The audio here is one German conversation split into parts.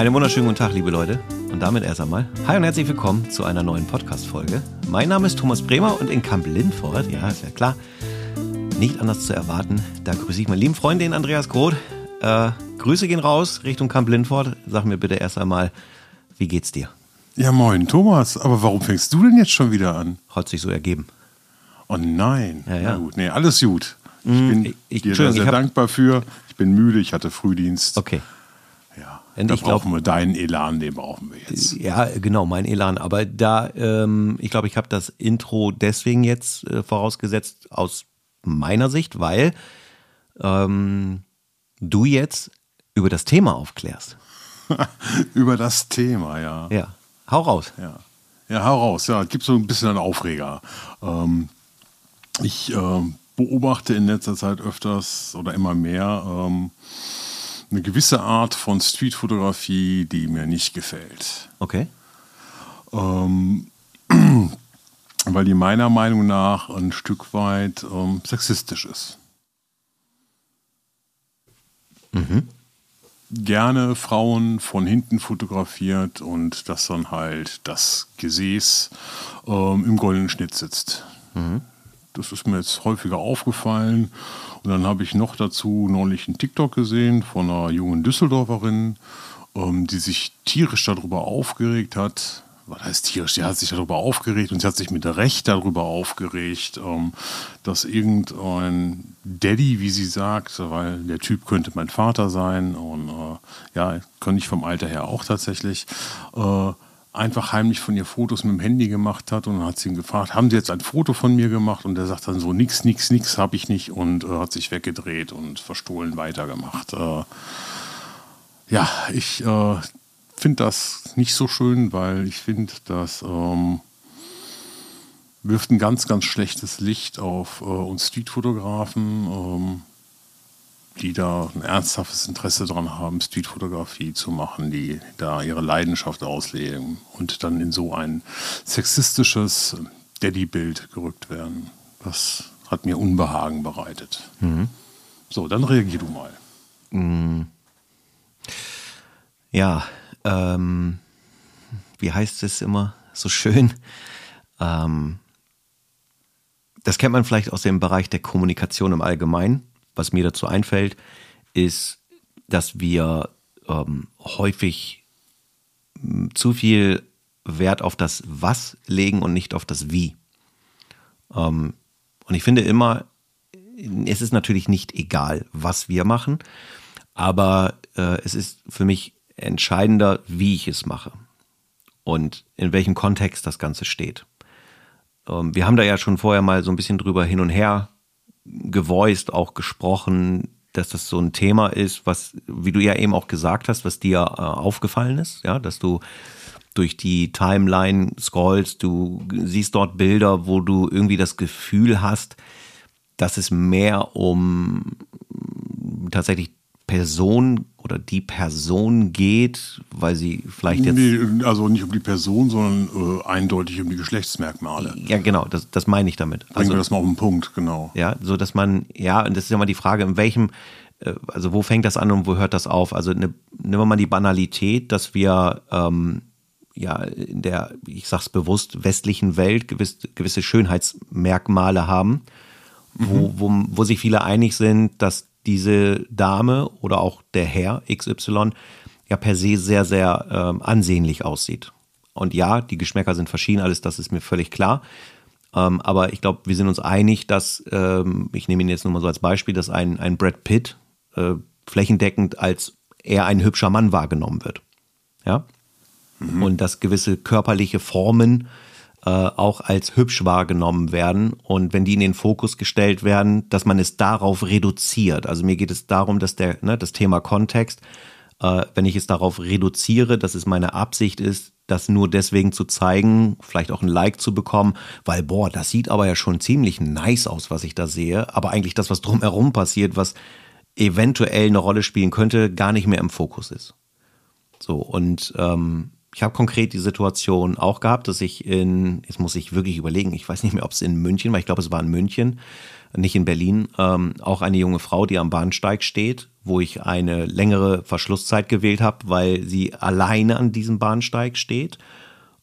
Einen wunderschönen guten Tag, liebe Leute. Und damit erst einmal, hi und herzlich willkommen zu einer neuen Podcast-Folge. Mein Name ist Thomas Bremer und in Kamp Lindfort, ja, ist ja klar, nicht anders zu erwarten, da grüße ich meinen lieben Freund, den Andreas Groth. Äh, Grüße gehen raus Richtung Kamp Lindfort. Sag mir bitte erst einmal, wie geht's dir? Ja, moin, Thomas. Aber warum fängst du denn jetzt schon wieder an? Hat sich so ergeben. Oh nein. Ja, ja. Na gut, nee, alles gut. Ich Mm, bin ich- ich- dir sehr hab- dankbar für. Ich bin müde, ich hatte Frühdienst. Okay. Da ich glaub- brauchen wir deinen Elan, den brauchen wir jetzt. Ja, genau, mein Elan. Aber da, ähm, ich glaube, ich habe das Intro deswegen jetzt äh, vorausgesetzt aus meiner Sicht, weil ähm, du jetzt über das Thema aufklärst. Über das Thema, ja. Ja, hau raus. Ja, ja hau raus. Ja, es gibt so ein bisschen einen Aufreger. Ähm, ich ähm, beobachte in letzter Zeit öfters oder immer mehr ähm, eine gewisse Art von Streetfotografie, die mir nicht gefällt. Okay. Ähm, weil die meiner Meinung nach ein Stück weit ähm, sexistisch ist. Gerne Frauen von hinten fotografiert und dass dann halt das Gesäß ähm, im goldenen Schnitt sitzt. Das ist mir jetzt häufiger aufgefallen. Und dann habe ich noch dazu neulich einen TikTok gesehen von einer jungen Düsseldorferin, ähm, die sich tierisch darüber aufgeregt hat. Was heißt tierisch? Sie hat sich darüber aufgeregt und sie hat sich mit Recht darüber aufgeregt, ähm, dass irgendein Daddy, wie sie sagt, weil der Typ könnte mein Vater sein und äh, ja, könnte ich vom Alter her auch tatsächlich, äh, einfach heimlich von ihr Fotos mit dem Handy gemacht hat und dann hat sie ihn gefragt, haben Sie jetzt ein Foto von mir gemacht? Und der sagt dann so, nix, nix, nix habe ich nicht und äh, hat sich weggedreht und verstohlen weitergemacht. Äh, ja, ich äh, finde das nicht so schön, weil ich finde, das ähm, wirft ein ganz, ganz schlechtes Licht auf äh, uns Streetfotografen, ähm, die da ein ernsthaftes Interesse daran haben, Streetfotografie zu machen, die da ihre Leidenschaft ausleben und dann in so ein sexistisches Daddy-Bild gerückt werden. Das hat mir Unbehagen bereitet. So, dann reagier du mal. Ja, ähm, wie heißt es immer so schön? Ähm, das kennt man vielleicht aus dem Bereich der Kommunikation im Allgemeinen. Was mir dazu einfällt, ist, dass wir ähm, häufig zu viel Wert auf das Was legen und nicht auf das Wie. Ähm, und ich finde immer, es ist natürlich nicht egal, was wir machen, aber äh, es ist für mich entscheidender, wie ich es mache und in welchem Kontext das Ganze steht. Ähm, wir haben da ja schon vorher mal so ein bisschen drüber hin und her gevoiced, auch gesprochen, dass das so ein Thema ist, was, wie du ja eben auch gesagt hast, was dir äh, aufgefallen ist, ja, dass du durch die Timeline scrollst, du siehst dort Bilder, wo du irgendwie das Gefühl hast, dass es mehr um tatsächlich Person oder die Person geht, weil sie vielleicht jetzt. Nee, also nicht um die Person, sondern äh, eindeutig um die Geschlechtsmerkmale. Ja, genau, das, das meine ich damit. Bringen Also, wir das mal auf den Punkt, genau. ja, so dass man, ja, und das ist ja mal die Frage, in welchem, äh, also wo fängt das an und wo hört das auf? Also ne, nehmen wir mal die Banalität, dass wir ähm, ja in der, ich sag's bewusst, westlichen Welt gewiss, gewisse Schönheitsmerkmale haben, wo, wo, wo sich viele einig sind, dass diese Dame oder auch der Herr XY ja per se sehr, sehr ähm, ansehnlich aussieht. Und ja, die Geschmäcker sind verschieden, alles das ist mir völlig klar. Ähm, aber ich glaube, wir sind uns einig, dass, ähm, ich nehme ihn jetzt nur mal so als Beispiel, dass ein, ein Brad Pitt äh, flächendeckend als eher ein hübscher Mann wahrgenommen wird. Ja. Und dass gewisse körperliche Formen äh, auch als hübsch wahrgenommen werden. Und wenn die in den Fokus gestellt werden, dass man es darauf reduziert. Also mir geht es darum, dass der, ne, das Thema Kontext, äh, wenn ich es darauf reduziere, dass es meine Absicht ist, das nur deswegen zu zeigen, vielleicht auch ein Like zu bekommen, weil, boah, das sieht aber ja schon ziemlich nice aus, was ich da sehe. Aber eigentlich das, was drumherum passiert, was eventuell eine Rolle spielen könnte, gar nicht mehr im Fokus ist. So, und ähm, ich habe konkret die Situation auch gehabt, dass ich in, jetzt muss ich wirklich überlegen, ich weiß nicht mehr, ob es in München war, ich glaube, es war in München, nicht in Berlin, ähm, auch eine junge Frau, die am Bahnsteig steht, wo ich eine längere Verschlusszeit gewählt habe, weil sie alleine an diesem Bahnsteig steht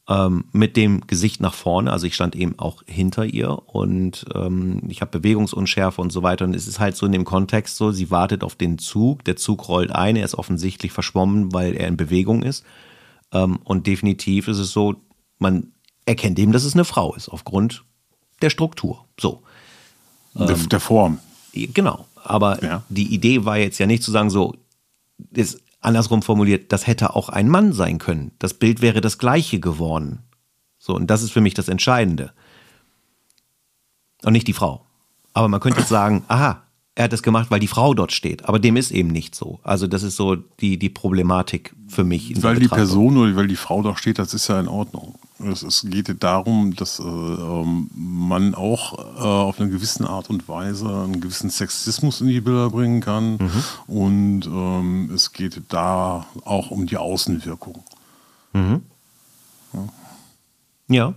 ähm, mit dem Gesicht nach vorne. Also ich stand eben auch hinter ihr und ähm, ich habe Bewegungsunschärfe und so weiter. Und es ist halt so in dem Kontext so, sie wartet auf den Zug, der Zug rollt ein, er ist offensichtlich verschwommen, weil er in Bewegung ist. Ähm, und definitiv ist es so, man erkennt eben, dass es eine Frau ist, aufgrund der Struktur. So. Der, ähm, der Form. Genau. Aber ja. die Idee war jetzt ja nicht zu sagen, so, ist andersrum formuliert, das hätte auch ein Mann sein können. Das Bild wäre das gleiche geworden. So, und das ist für mich das Entscheidende. Und nicht die Frau. Aber man könnte jetzt sagen, aha, er hat das gemacht, weil die Frau dort steht. Aber dem ist eben nicht so. Also das ist so die, die Problematik für mich. weil die Person oder weil die Frau dort steht, das ist ja in Ordnung. Es, es geht darum, dass äh, ähm, man auch äh, auf eine gewisse Art und Weise einen gewissen Sexismus in die Bilder bringen kann. Mhm. Und ähm, es geht da auch um die Außenwirkung. Mhm. Ja. ja.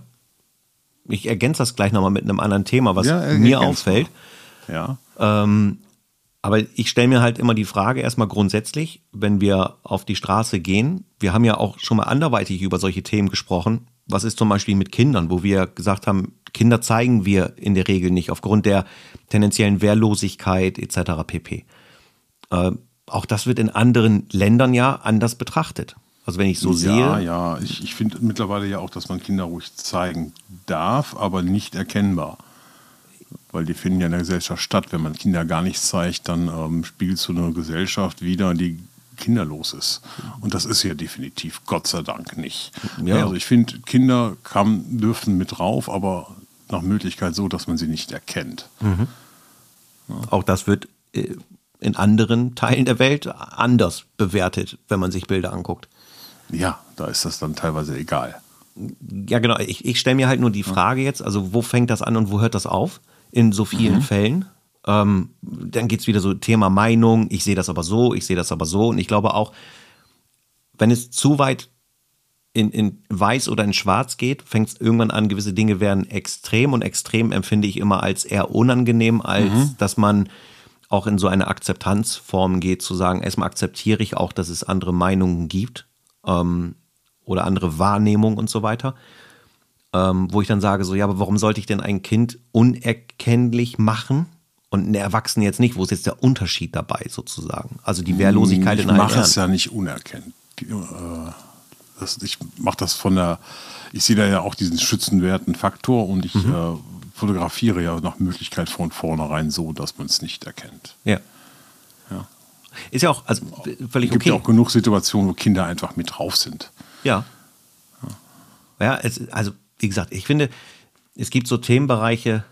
Ich ergänze das gleich nochmal mit einem anderen Thema, was ja, mir auffällt. Ja. Ähm, aber ich stelle mir halt immer die Frage erstmal grundsätzlich, wenn wir auf die Straße gehen, wir haben ja auch schon mal anderweitig über solche Themen gesprochen. Was ist zum Beispiel mit Kindern, wo wir gesagt haben, Kinder zeigen wir in der Regel nicht aufgrund der tendenziellen Wehrlosigkeit etc. pp. Äh, auch das wird in anderen Ländern ja anders betrachtet. Also wenn ich so ja, sehe. Ja, ja, ich, ich finde mittlerweile ja auch, dass man Kinder ruhig zeigen darf, aber nicht erkennbar weil die finden ja in der Gesellschaft statt. Wenn man Kinder gar nichts zeigt, dann ähm, spiegelt so eine Gesellschaft wieder, die kinderlos ist. Und das ist ja definitiv, Gott sei Dank, nicht. Ja. Also ich finde, Kinder kann, dürfen mit drauf, aber nach Möglichkeit so, dass man sie nicht erkennt. Mhm. Ja. Auch das wird äh, in anderen Teilen der Welt anders bewertet, wenn man sich Bilder anguckt. Ja, da ist das dann teilweise egal. Ja, genau. Ich, ich stelle mir halt nur die Frage jetzt, also wo fängt das an und wo hört das auf? In so vielen mhm. Fällen. Ähm, dann geht es wieder so Thema Meinung, ich sehe das aber so, ich sehe das aber so. Und ich glaube auch, wenn es zu weit in, in weiß oder in schwarz geht, fängt es irgendwann an, gewisse Dinge werden extrem und extrem empfinde ich immer als eher unangenehm, als mhm. dass man auch in so eine Akzeptanzform geht, zu sagen, erstmal akzeptiere ich auch, dass es andere Meinungen gibt ähm, oder andere Wahrnehmungen und so weiter ähm, wo ich dann sage, so, ja, aber warum sollte ich denn ein Kind unerkennlich machen? Und einen Erwachsenen jetzt nicht, wo ist jetzt der Unterschied dabei sozusagen? Also die Wehrlosigkeit ich in allen Ich mache es ja nicht unerkennt. Äh, das, ich mache das von der, ich sehe da ja auch diesen schützenwerten Faktor und ich mhm. äh, fotografiere ja nach Möglichkeit von vornherein so, dass man es nicht erkennt. Ja. ja. Ist ja auch also völlig es gibt okay. ja auch genug Situationen, wo Kinder einfach mit drauf sind. Ja. Ja, ja es, also wie gesagt, ich finde, es gibt so Themenbereiche,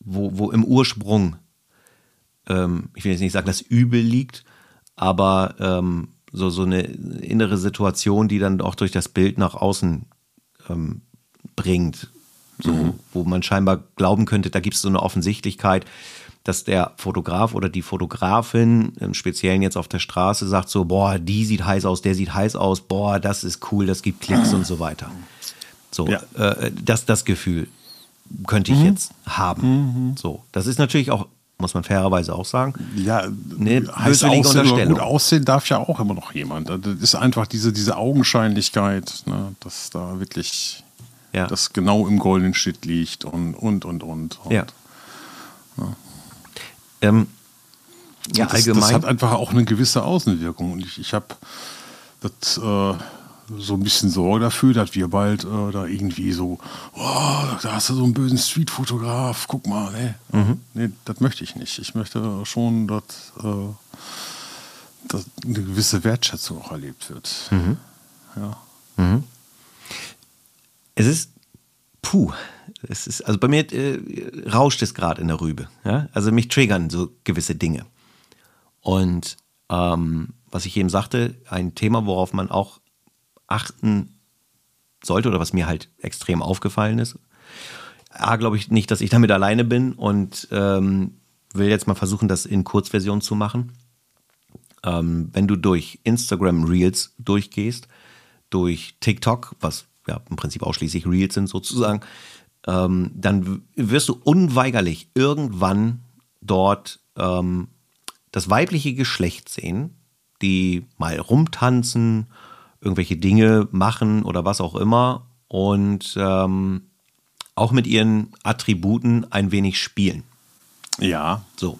wo, wo im Ursprung, ähm, ich will jetzt nicht sagen, das Übel liegt, aber ähm, so, so eine innere Situation, die dann auch durch das Bild nach außen ähm, bringt, so, mhm. wo man scheinbar glauben könnte, da gibt es so eine Offensichtlichkeit, dass der Fotograf oder die Fotografin, im Speziellen jetzt auf der Straße, sagt so, boah, die sieht heiß aus, der sieht heiß aus, boah, das ist cool, das gibt Klicks und so weiter. So, ja. äh, das, das Gefühl könnte ich mhm. jetzt haben. Mhm. So, das ist natürlich auch, muss man fairerweise auch sagen, ja, eine böswillige Unterstellung. Gut aussehen darf ja auch immer noch jemand. Das ist einfach diese, diese Augenscheinlichkeit, ne, dass da wirklich ja. das genau im goldenen Schnitt liegt und, und, und, und. und ja. Ja. Ähm, ja, das, allgemein. Das hat einfach auch eine gewisse Außenwirkung. Und ich, ich habe das. Äh, so ein bisschen Sorge dafür, dass wir bald äh, da irgendwie so, oh, da hast du so einen bösen Streetfotograf, guck mal, ne? Mhm. Nee, das möchte ich nicht. Ich möchte schon, dass, äh, dass eine gewisse Wertschätzung auch erlebt wird. Mhm. Ja. Mhm. Es ist, puh, es ist, also bei mir äh, rauscht es gerade in der Rübe. Ja? Also mich triggern so gewisse Dinge. Und ähm, was ich eben sagte, ein Thema, worauf man auch achten sollte oder was mir halt extrem aufgefallen ist. A, glaube ich nicht, dass ich damit alleine bin und ähm, will jetzt mal versuchen, das in Kurzversion zu machen. Ähm, wenn du durch Instagram Reels durchgehst, durch TikTok, was ja im Prinzip ausschließlich Reels sind sozusagen, ähm, dann wirst du unweigerlich irgendwann dort ähm, das weibliche Geschlecht sehen, die mal rumtanzen, irgendwelche Dinge machen oder was auch immer und ähm, auch mit ihren Attributen ein wenig spielen. Ja. So.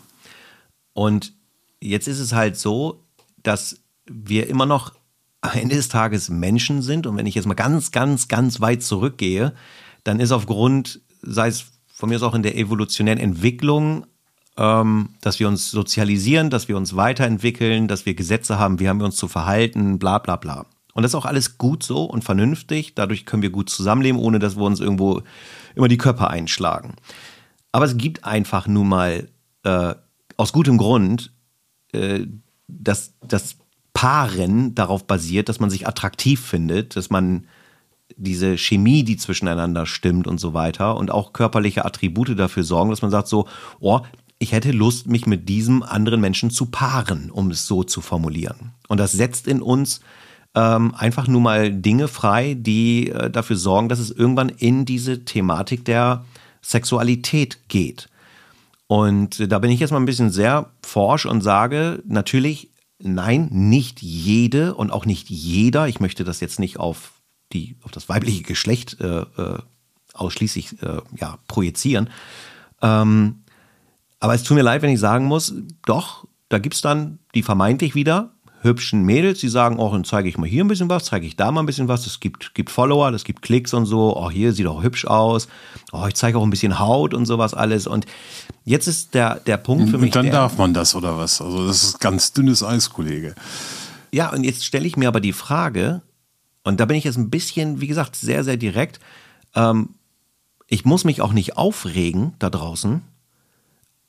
Und jetzt ist es halt so, dass wir immer noch am Ende des Tages Menschen sind. Und wenn ich jetzt mal ganz, ganz, ganz weit zurückgehe, dann ist aufgrund, sei es von mir aus auch in der evolutionären Entwicklung, ähm, dass wir uns sozialisieren, dass wir uns weiterentwickeln, dass wir Gesetze haben, wie haben wir uns zu verhalten, bla bla bla. Und das ist auch alles gut so und vernünftig. Dadurch können wir gut zusammenleben, ohne dass wir uns irgendwo immer die Körper einschlagen. Aber es gibt einfach nun mal äh, aus gutem Grund, äh, dass das Paaren darauf basiert, dass man sich attraktiv findet, dass man diese Chemie, die zwischeneinander stimmt und so weiter und auch körperliche Attribute dafür sorgen, dass man sagt so, oh, ich hätte Lust, mich mit diesem anderen Menschen zu paaren, um es so zu formulieren. Und das setzt in uns ähm, einfach nur mal Dinge frei, die äh, dafür sorgen, dass es irgendwann in diese Thematik der Sexualität geht. Und äh, da bin ich jetzt mal ein bisschen sehr forsch und sage, natürlich, nein, nicht jede und auch nicht jeder, ich möchte das jetzt nicht auf, die, auf das weibliche Geschlecht äh, äh ausschließlich äh, ja, projizieren. Ähm, aber es tut mir leid, wenn ich sagen muss, doch, da gibt es dann die vermeintlich wieder hübschen Mädels, die sagen, oh, dann zeige ich mal hier ein bisschen was, zeige ich da mal ein bisschen was. Es gibt, gibt Follower, es gibt Klicks und so. Oh, hier sieht auch hübsch aus. Oh, ich zeige auch ein bisschen Haut und sowas alles. Und jetzt ist der, der Punkt für mich. Und dann der, darf man das oder was? Also, das ist ganz dünnes Eis, Kollege. Ja, und jetzt stelle ich mir aber die Frage, und da bin ich jetzt ein bisschen, wie gesagt, sehr, sehr direkt. Ähm, ich muss mich auch nicht aufregen da draußen,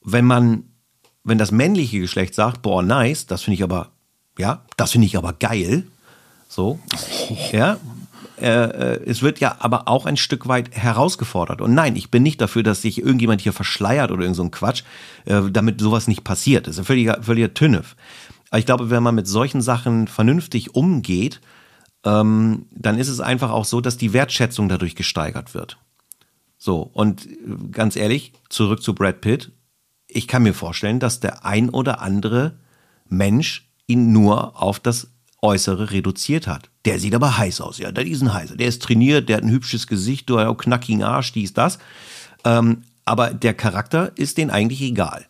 wenn man, wenn das männliche Geschlecht sagt, boah, nice, das finde ich aber ja, das finde ich aber geil. So, ja. Äh, äh, es wird ja aber auch ein Stück weit herausgefordert. Und nein, ich bin nicht dafür, dass sich irgendjemand hier verschleiert oder irgend so ein Quatsch, äh, damit sowas nicht passiert. Das ist ein völliger, völliger Tünnef. Aber ich glaube, wenn man mit solchen Sachen vernünftig umgeht, ähm, dann ist es einfach auch so, dass die Wertschätzung dadurch gesteigert wird. So, und äh, ganz ehrlich, zurück zu Brad Pitt. Ich kann mir vorstellen, dass der ein oder andere Mensch ihn nur auf das Äußere reduziert hat. Der sieht aber heiß aus, ja, der ist ein heißer. Der ist trainiert, der hat ein hübsches Gesicht, du hast auch knackigen Arsch, dies, das. Ähm, aber der Charakter ist denen eigentlich egal.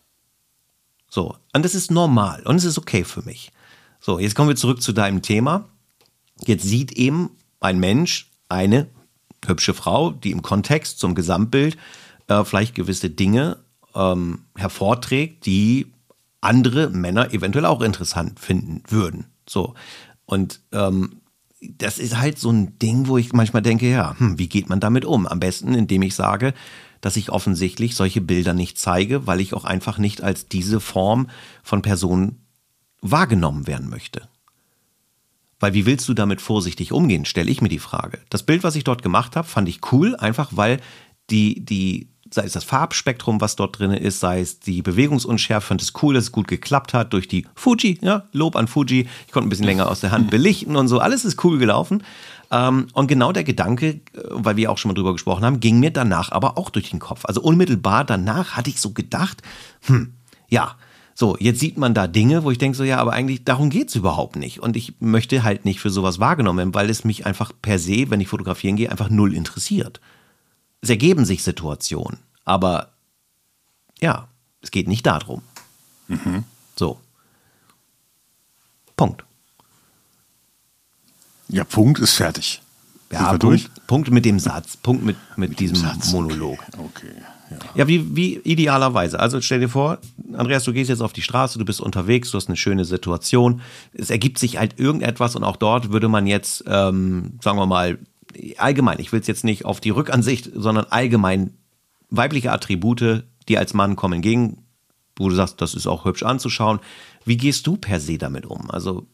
So, und das ist normal und es ist okay für mich. So, jetzt kommen wir zurück zu deinem Thema. Jetzt sieht eben ein Mensch eine hübsche Frau, die im Kontext zum Gesamtbild äh, vielleicht gewisse Dinge ähm, hervorträgt, die andere Männer eventuell auch interessant finden würden. So. Und ähm, das ist halt so ein Ding, wo ich manchmal denke, ja, hm, wie geht man damit um? Am besten, indem ich sage, dass ich offensichtlich solche Bilder nicht zeige, weil ich auch einfach nicht als diese Form von Person wahrgenommen werden möchte. Weil wie willst du damit vorsichtig umgehen, stelle ich mir die Frage. Das Bild, was ich dort gemacht habe, fand ich cool, einfach weil die, die sei es das Farbspektrum, was dort drin ist, sei es die Bewegungsunschärfe, fand es cool, dass es gut geklappt hat durch die Fuji, ja, Lob an Fuji. Ich konnte ein bisschen länger aus der Hand belichten und so, alles ist cool gelaufen. Ähm, und genau der Gedanke, äh, weil wir auch schon mal drüber gesprochen haben, ging mir danach aber auch durch den Kopf. Also unmittelbar danach hatte ich so gedacht, hm, ja, so, jetzt sieht man da Dinge, wo ich denke so, ja, aber eigentlich darum geht's überhaupt nicht. Und ich möchte halt nicht für sowas wahrgenommen werden, weil es mich einfach per se, wenn ich fotografieren gehe, einfach null interessiert es ergeben sich Situationen, aber ja, es geht nicht darum. Mhm. So. Punkt. Ja, Punkt ist fertig. Ja, Punkt, durch? Punkt mit dem Satz, Punkt mit, mit, mit diesem Satz. Monolog. Okay. okay. Ja, ja wie, wie idealerweise. Also stell dir vor, Andreas, du gehst jetzt auf die Straße, du bist unterwegs, du hast eine schöne Situation. Es ergibt sich halt irgendetwas und auch dort würde man jetzt, ähm, sagen wir mal, allgemein, ich will es jetzt nicht auf die Rückansicht, sondern allgemein weibliche Attribute, die als Mann kommen entgegen, wo du sagst, das ist auch hübsch anzuschauen. Wie gehst du per se damit um? Also,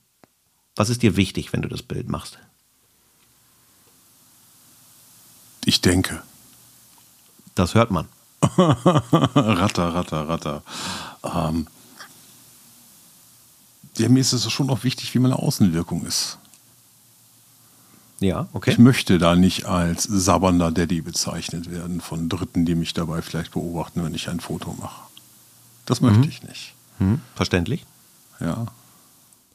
was ist dir wichtig, wenn du das Bild machst? Ich denke. Das hört man. ratter, ratter, ratter. Ähm, ja, mir ist es schon auch wichtig, wie meine Außenwirkung ist. Ja, okay. Ich möchte da nicht als sabbernder Daddy bezeichnet werden von Dritten, die mich dabei vielleicht beobachten, wenn ich ein Foto mache. Das möchte Mhm. ich nicht. Hm, verständlich. Ja.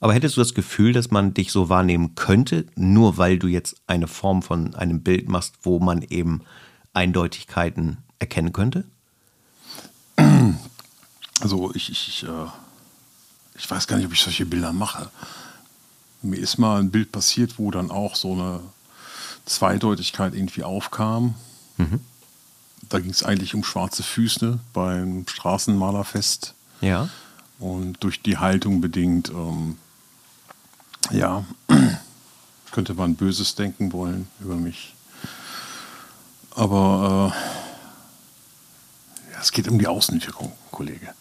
Aber hättest du das Gefühl, dass man dich so wahrnehmen könnte, nur weil du jetzt eine Form von einem Bild machst, wo man eben Eindeutigkeiten erkennen könnte? Also ich, ich, ich, äh, ich weiß gar nicht, ob ich solche Bilder mache. Mir ist mal ein Bild passiert, wo dann auch so eine Zweideutigkeit irgendwie aufkam. Da ging es eigentlich um schwarze Füße beim Straßenmalerfest. Ja. Und durch die Haltung bedingt, ähm, ja, könnte man Böses denken wollen über mich. Aber äh, es geht um die Außenwirkung, Kollege.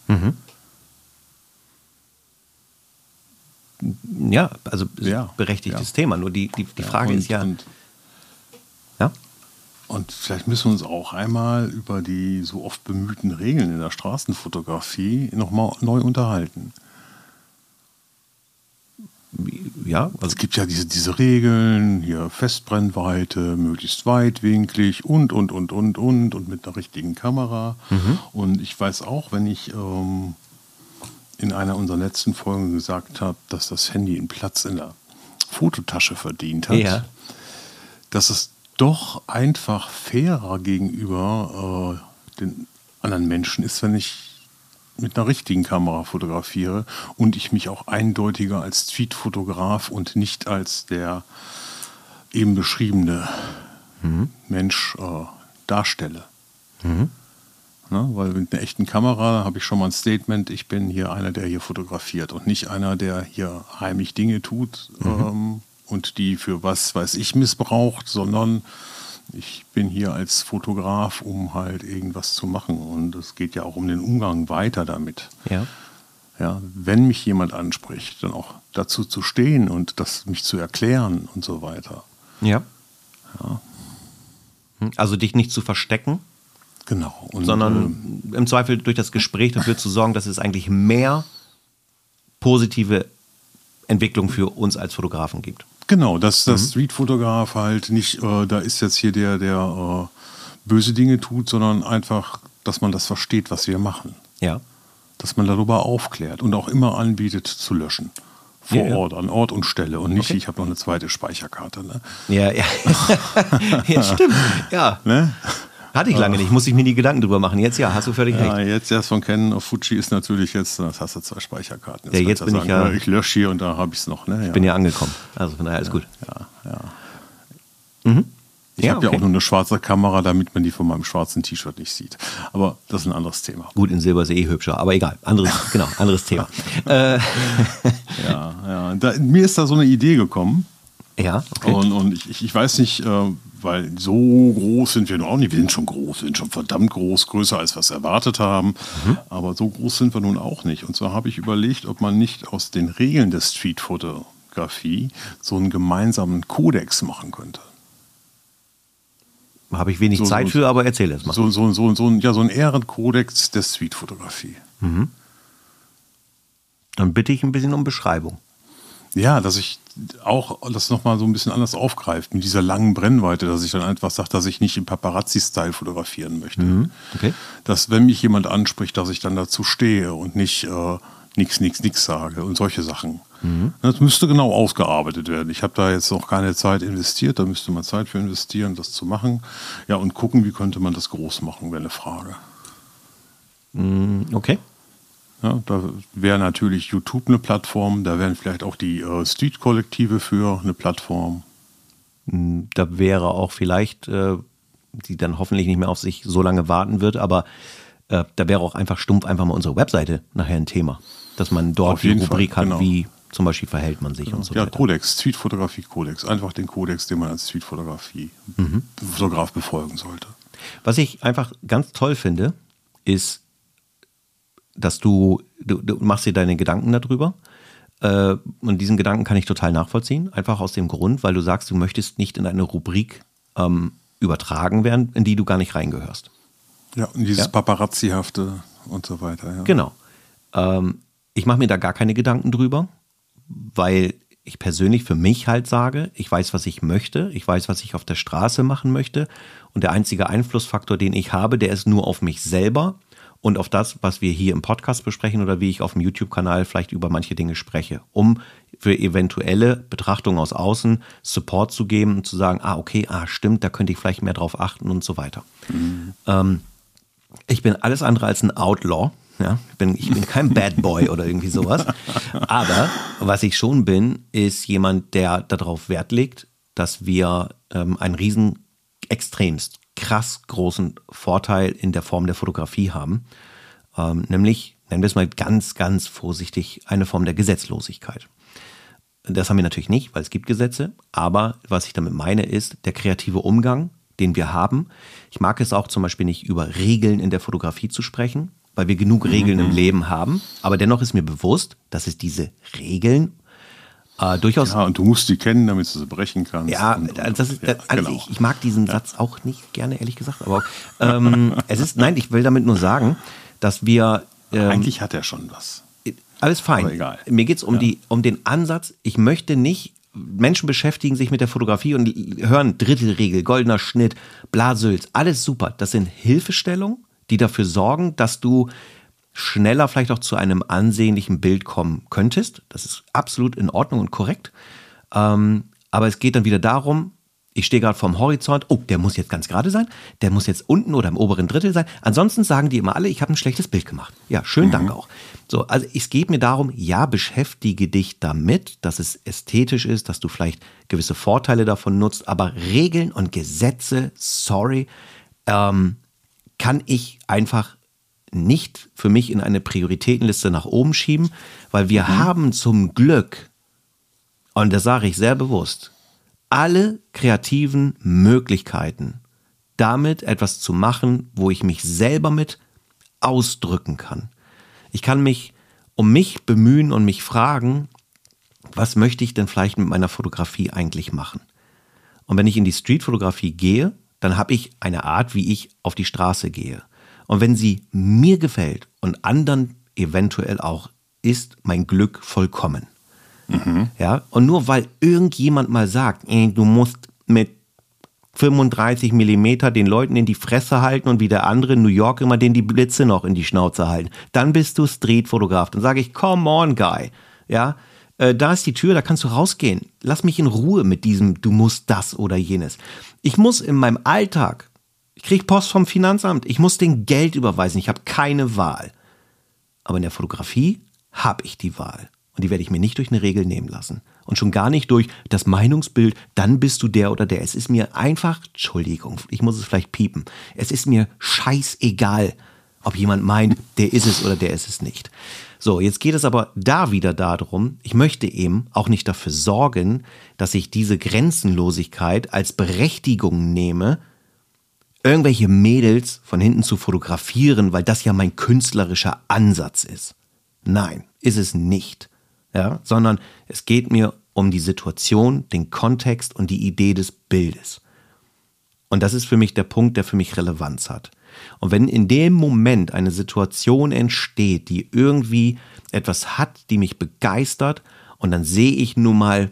Ja, also Ja, berechtigtes ja. Thema. Nur die, die, die Frage und, ist ja, Und, ja, und vielleicht müssen wir uns auch einmal über die so oft bemühten Regeln in der Straßenfotografie nochmal neu unterhalten. ja, Also es gibt ja diese, diese Regeln, hier Festbrennweite, möglichst weitwinklig und, und, und, und, und, und mit einer richtigen Kamera. Und ich weiß auch, wenn ich ähm, in einer unserer letzten Folgen gesagt habe, dass das Handy einen Platz in der Fototasche verdient hat, Ja. dass es doch einfach fairer gegenüber äh, den anderen Menschen ist, wenn ich mit einer richtigen Kamera fotografiere und ich mich auch eindeutiger als Tweet-Fotograf und nicht als der eben beschriebene Mensch äh, darstelle. Ne? Weil mit einer echten Kamera habe ich schon mal ein Statement, ich bin hier einer, der hier fotografiert und nicht einer, der hier heimlich Dinge tut ähm, und die für was weiß ich missbraucht, sondern ich bin hier als Fotograf, um halt irgendwas zu machen. Und es geht ja auch um den Umgang weiter damit. ja. Ja, wenn mich jemand anspricht, dann auch dazu zu stehen und das mich zu erklären und so weiter. Ja. Hm, Also dich nicht zu verstecken, Genau. Und, sondern im Zweifel durch das Gespräch dafür zu sorgen, dass es eigentlich mehr positive Entwicklung für uns als Fotografen gibt. Genau, dass Mhm. das Streetfotograf halt nicht, äh, da ist jetzt hier der, der äh, böse Dinge tut, sondern einfach, dass man das versteht, was wir machen. Ja. Dass man darüber aufklärt und auch immer anbietet zu löschen. Vor Ja, ja. Ort, an Ort und Stelle. Und nicht, Okay. ich habe noch eine zweite Speicherkarte. Ne? Ja, ja. ja stimmt. Ja. Ne? Hatte ich lange nicht, muss ich mir die Gedanken drüber machen. Jetzt ja, hast du völlig Ja, recht. jetzt erst von Canon auf Fuji ist natürlich jetzt, das hast du zwei Speicherkarten. Ja, jetzt kannst du bin ich ja- Ich lösche hier und da habe ich es noch. Ne? Ja. Ich bin ja angekommen. Also von daher alles gut. ja, ja. Mhm. Ich Ja, habe ja okay. auch nur eine schwarze Kamera, damit man die von meinem schwarzen T-Shirt nicht sieht. Aber das ist ein anderes Thema. Gut, in Silber ist eh hübscher, aber egal. Anderes, genau, anderes Thema. Äh, Ja, ja. Da, mir ist da so eine Idee gekommen. ja, okay. Und, und ich, ich- ich weiß nicht, äh, weil so groß sind wir nun auch nicht. Wir sind schon groß, wir sind schon verdammt groß, größer als wir es erwartet haben. Aber so groß sind wir nun auch nicht. Und zwar habe ich überlegt, ob man nicht aus den Regeln der Streetfotografie so einen gemeinsamen Kodex machen könnte. Habe ich wenig so- Zeit so- für, aber erzähl es mal. So, so, so, so, ein, ja, so ein Ehrenkodex der Streetfotografie. Dann bitte ich ein bisschen um Beschreibung. Ja, dass ich auch das nochmal so ein bisschen anders aufgreift mit dieser langen Brennweite, dass ich dann einfach sage, dass ich nicht im Paparazzi-Style fotografieren möchte. Okay. Dass, wenn mich jemand anspricht, dass ich dann dazu stehe und nicht äh, nix, nix, nix sage und solche Sachen. Das müsste genau ausgearbeitet werden. Ich habe da jetzt noch keine Zeit investiert, da müsste man Zeit für investieren, das zu machen. Ja, und gucken, wie könnte man das groß machen, wäre eine Frage. Okay. Ja, da wäre natürlich YouTube eine Plattform, da wären vielleicht auch die äh, Street-Kollektive für eine Plattform. Da wäre auch vielleicht, äh, die dann hoffentlich nicht mehr auf sich so lange warten wird, aber äh, da wäre auch einfach stumpf einfach mal unsere Webseite nachher ein Thema. Dass man dort die Rubrik Fall, hat, genau. wie zum Beispiel verhält man sich und so ja, weiter. Kodex, Street-Fotografie-Kodex. Einfach den Kodex, den man als Street-Fotografie Fotograf befolgen sollte. Was ich einfach ganz toll finde, ist, dass du, du, du machst dir deine Gedanken darüber. Äh, und diesen Gedanken kann ich total nachvollziehen. Einfach aus dem Grund, weil du sagst, du möchtest nicht in eine Rubrik ähm, übertragen werden, in die du gar nicht reingehörst. Ja, und dieses Ja. Paparazzi-hafte und so weiter. Ja. Genau. Ähm, ich mache mir da gar keine Gedanken drüber, weil ich persönlich für mich halt sage, ich weiß, was ich möchte, ich weiß, was ich auf der Straße machen möchte und der einzige Einflussfaktor, den ich habe, der ist nur auf mich selber und auf das, was wir hier im Podcast besprechen oder wie ich auf dem YouTube-Kanal vielleicht über manche Dinge spreche, um für eventuelle Betrachtungen aus außen Support zu geben und zu sagen, ah, okay, ah, stimmt, da könnte ich vielleicht mehr drauf achten und so weiter. Mhm. Ähm, ich bin alles andere als ein Outlaw. Ja, ich bin, ich bin kein Bad Boy oder irgendwie sowas. Aber was ich schon bin, ist jemand, der darauf Wert legt, dass wir ähm, einen riesen, extremst krass großen Vorteil in der Form der Fotografie haben. Ähm, nämlich, nennen wir es mal ganz, ganz vorsichtig, eine Form der Gesetzlosigkeit. Das haben wir natürlich nicht, weil es gibt Gesetze. Aber was ich damit meine, ist der kreative Umgang, den wir haben. Ich mag es auch zum Beispiel nicht über Regeln in der Fotografie zu sprechen, weil wir genug Regeln mhm. im Leben haben. Aber dennoch ist mir bewusst, dass es diese Regeln äh, durchaus. Ja, und du musst die kennen, damit du sie brechen kannst. Ja, und, und, das ist, ja, also genau. ich, ich, mag diesen ja. Satz auch nicht gerne, ehrlich gesagt. Aber ähm, es ist, nein, ich will damit nur sagen, dass wir. Ähm, Eigentlich hat er schon was. Alles fein. Aber egal. Mir geht es um, ja. um den Ansatz, ich möchte nicht Menschen beschäftigen sich mit der Fotografie und hören Drittelregel, goldener Schnitt, Blasülz, alles super. Das sind Hilfestellungen, die dafür sorgen, dass du schneller vielleicht auch zu einem ansehnlichen Bild kommen könntest. Das ist absolut in Ordnung und korrekt. Ähm, aber es geht dann wieder darum, ich stehe gerade vorm Horizont, oh, der muss jetzt ganz gerade sein, der muss jetzt unten oder im oberen Drittel sein. Ansonsten sagen die immer alle, ich habe ein schlechtes Bild gemacht. Ja, schönen mhm. Dank auch. So, also es geht mir darum, ja, beschäftige dich damit, dass es ästhetisch ist, dass du vielleicht gewisse Vorteile davon nutzt, aber Regeln und Gesetze, sorry, ähm, kann ich einfach nicht für mich in eine Prioritätenliste nach oben schieben, weil wir mhm. haben zum Glück, und das sage ich sehr bewusst, alle kreativen Möglichkeiten, damit etwas zu machen, wo ich mich selber mit ausdrücken kann. Ich kann mich um mich bemühen und mich fragen, was möchte ich denn vielleicht mit meiner Fotografie eigentlich machen? Und wenn ich in die Streetfotografie gehe, dann habe ich eine Art, wie ich auf die Straße gehe. Und wenn sie mir gefällt und anderen eventuell auch, ist mein Glück vollkommen. Mhm. Ja, und nur weil irgendjemand mal sagt, ey, du musst mit 35 Millimeter den Leuten in die Fresse halten und wie der andere in New York immer den die Blitze noch in die Schnauze halten, dann bist du Streetfotograf. Dann sage ich, come on, guy. Ja, äh, da ist die Tür, da kannst du rausgehen. Lass mich in Ruhe mit diesem, du musst das oder jenes. Ich muss in meinem Alltag, ich kriege Post vom Finanzamt, ich muss den Geld überweisen, ich habe keine Wahl. Aber in der Fotografie habe ich die Wahl. Und die werde ich mir nicht durch eine Regel nehmen lassen. Und schon gar nicht durch das Meinungsbild, dann bist du der oder der. Es ist mir einfach, Entschuldigung, ich muss es vielleicht piepen. Es ist mir scheißegal, ob jemand meint, der ist es oder der ist es nicht. So, jetzt geht es aber da wieder darum, ich möchte eben auch nicht dafür sorgen, dass ich diese Grenzenlosigkeit als Berechtigung nehme, irgendwelche Mädels von hinten zu fotografieren, weil das ja mein künstlerischer Ansatz ist. Nein, ist es nicht ja, sondern es geht mir um die Situation, den Kontext und die Idee des Bildes. Und das ist für mich der Punkt, der für mich Relevanz hat. Und wenn in dem Moment eine Situation entsteht, die irgendwie etwas hat, die mich begeistert, und dann sehe ich nun mal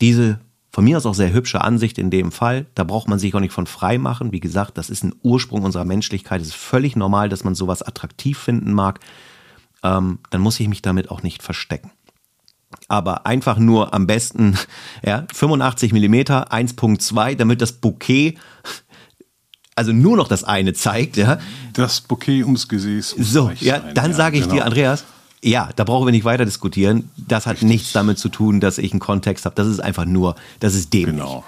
diese von mir aus auch sehr hübsche Ansicht in dem Fall, da braucht man sich auch nicht von frei machen. Wie gesagt, das ist ein Ursprung unserer Menschlichkeit. Es ist völlig normal, dass man sowas attraktiv finden mag ähm, dann muss ich mich damit auch nicht verstecken. Aber einfach nur am besten ja, 85 mm 1.2, damit das Bouquet also nur noch das eine zeigt. Ja. Das Bouquet ums Gesäß. So, ja, dann sage ich genau. dir, Andreas, ja, da brauchen wir nicht weiter diskutieren. Das hat Richtig. nichts damit zu tun, dass ich einen Kontext habe. Das ist einfach nur, das ist dämlich. Genau.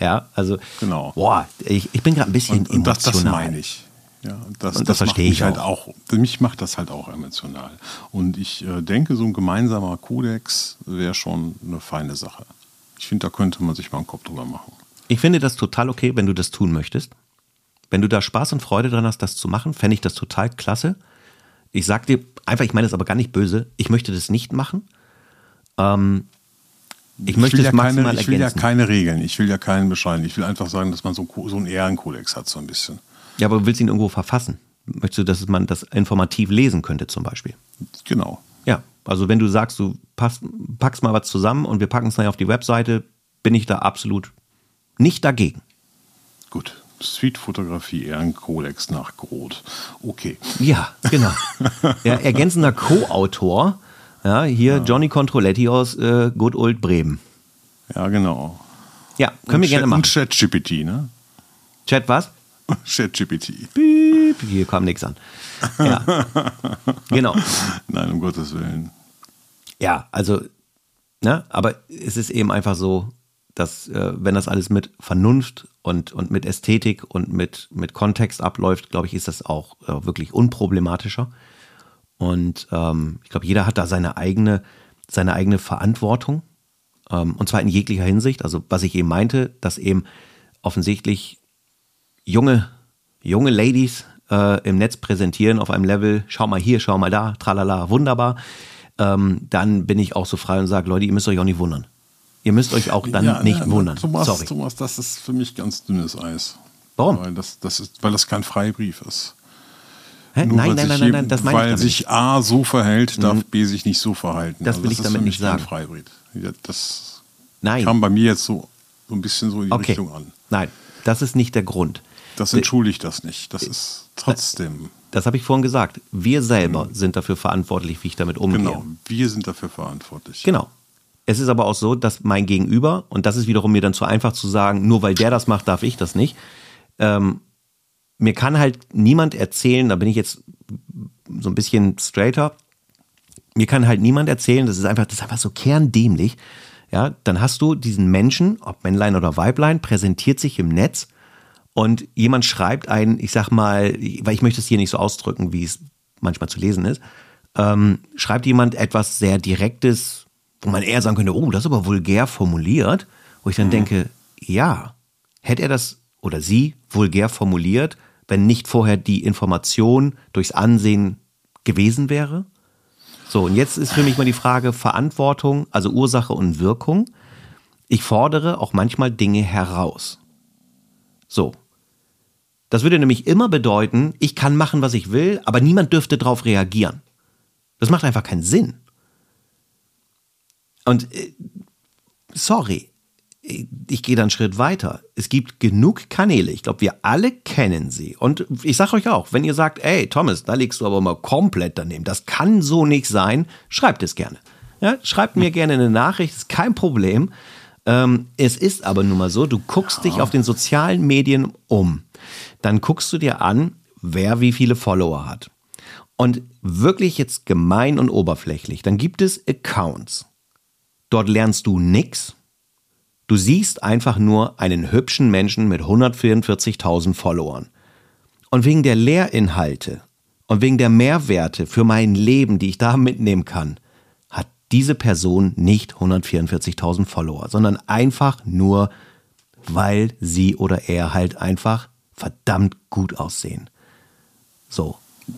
Ja, also, genau. boah, ich, ich bin gerade ein bisschen und, und emotional. Das, das meine ich. Ja, das, und das, das verstehe ich halt auch. Mich macht das halt auch emotional. Und ich äh, denke, so ein gemeinsamer Kodex wäre schon eine feine Sache. Ich finde, da könnte man sich mal einen Kopf drüber machen. Ich finde das total okay, wenn du das tun möchtest. Wenn du da Spaß und Freude dran hast, das zu machen, fände ich das total klasse. Ich sag dir einfach, ich meine das aber gar nicht böse, ich möchte das nicht machen. Ähm, ich, ich möchte es ja maximal keine, Ich will ergänzen. ja keine Regeln, ich will ja keinen bescheiden. Ich will einfach sagen, dass man so, so einen Ehrenkodex hat, so ein bisschen. Ja, aber du willst ihn irgendwo verfassen. Möchtest du, dass man das informativ lesen könnte zum Beispiel? Genau. Ja, also wenn du sagst, du pass, packst mal was zusammen und wir packen es nachher auf die Webseite, bin ich da absolut nicht dagegen. Gut. Street-Fotografie Ehrenkodex nach Groth. Okay. Ja, genau. ja, ergänzender Co-Autor. Ja, hier ja. Johnny Controletti aus äh, Good Old Bremen. Ja, genau. Ja, können und wir gerne machen. Und ChatGPT, ne? Chat was? ChatGPT. Piep, hier kam nichts an. Ja. genau. Nein, um Gottes Willen. Ja, also, ne, aber es ist eben einfach so, dass, äh, wenn das alles mit Vernunft und, und mit Ästhetik und mit, mit Kontext abläuft, glaube ich, ist das auch äh, wirklich unproblematischer. Und ähm, ich glaube, jeder hat da seine eigene, seine eigene Verantwortung. Ähm, und zwar in jeglicher Hinsicht. Also, was ich eben meinte, dass eben offensichtlich junge, junge Ladies äh, im Netz präsentieren auf einem Level, schau mal hier, schau mal da, tralala, wunderbar, ähm, dann bin ich auch so frei und sage, Leute, ihr müsst euch auch nicht wundern. Ihr müsst euch auch dann ja, nicht ja, wundern. Thomas, Sorry. Thomas, das ist für mich ganz dünnes Eis. Warum? Weil das, das, ist, weil das kein Freibrief ist. Hä? Nur, nein, nein, nein, nein, nein, das meine Weil sich A so verhält, darf mhm. B sich nicht so verhalten. Das will also das ich damit nicht sagen. Freibrief. Das nein. kam bei mir jetzt so, so ein bisschen so in die okay. Richtung an. Nein, das ist nicht der Grund. Das entschuldigt das nicht. Das ist trotzdem. Das habe ich vorhin gesagt. Wir selber mhm. sind dafür verantwortlich, wie ich damit umgehe. Genau, wir sind dafür verantwortlich. Genau. Es ist aber auch so, dass mein Gegenüber, und das ist wiederum mir dann zu einfach zu sagen, nur weil der das macht, darf ich das nicht. Ähm, mir kann halt niemand erzählen, da bin ich jetzt so ein bisschen straighter, mir kann halt niemand erzählen, das ist einfach, das ist einfach so kerndämlich. Ja, dann hast du diesen Menschen, ob Männlein oder Weiblein, präsentiert sich im Netz und jemand schreibt ein, ich sag mal, weil ich möchte es hier nicht so ausdrücken, wie es manchmal zu lesen ist, ähm, schreibt jemand etwas sehr Direktes, wo man eher sagen könnte, oh, das ist aber vulgär formuliert, wo ich dann mhm. denke, ja, hätte er das oder sie vulgär formuliert, wenn nicht vorher die Information durchs Ansehen gewesen wäre? So, und jetzt ist für mich mal die Frage Verantwortung, also Ursache und Wirkung. Ich fordere auch manchmal Dinge heraus. So, das würde nämlich immer bedeuten, ich kann machen, was ich will, aber niemand dürfte darauf reagieren. Das macht einfach keinen Sinn. Und äh, sorry, ich gehe dann einen Schritt weiter. Es gibt genug Kanäle. Ich glaube, wir alle kennen sie. Und ich sage euch auch, wenn ihr sagt, ey, Thomas, da liegst du aber mal komplett daneben. Das kann so nicht sein. Schreibt es gerne. Ja, schreibt mir gerne eine Nachricht, ist kein Problem. Ähm, es ist aber nun mal so, du guckst ja. dich auf den sozialen Medien um dann guckst du dir an, wer wie viele Follower hat. Und wirklich jetzt gemein und oberflächlich, dann gibt es Accounts. Dort lernst du nichts. Du siehst einfach nur einen hübschen Menschen mit 144.000 Followern. Und wegen der Lehrinhalte und wegen der Mehrwerte für mein Leben, die ich da mitnehmen kann, hat diese Person nicht 144.000 Follower, sondern einfach nur, weil sie oder er halt einfach verdammt gut aussehen. So.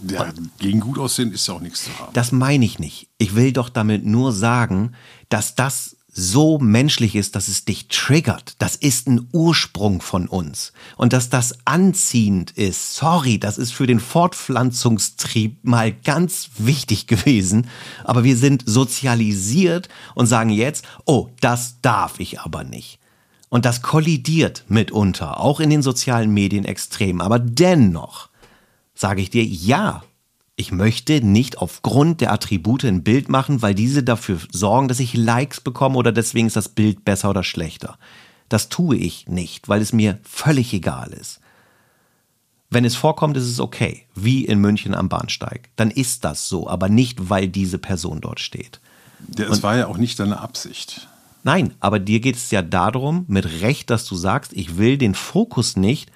Ja, gegen gut aussehen ist ja auch nichts zu haben. Das meine ich nicht. Ich will doch damit nur sagen, dass das so menschlich ist, dass es dich triggert. Das ist ein Ursprung von uns. Und dass das anziehend ist, sorry, das ist für den Fortpflanzungstrieb mal ganz wichtig gewesen. Aber wir sind sozialisiert und sagen jetzt, oh, das darf ich aber nicht. Und das kollidiert mitunter, auch in den sozialen Medien extrem. Aber dennoch sage ich dir, ja, ich möchte nicht aufgrund der Attribute ein Bild machen, weil diese dafür sorgen, dass ich Likes bekomme oder deswegen ist das Bild besser oder schlechter. Das tue ich nicht, weil es mir völlig egal ist. Wenn es vorkommt, ist es okay, wie in München am Bahnsteig. Dann ist das so, aber nicht, weil diese Person dort steht. Ja, es war ja auch nicht deine Absicht. Nein, aber dir geht es ja darum, mit Recht, dass du sagst, ich will den Fokus nicht,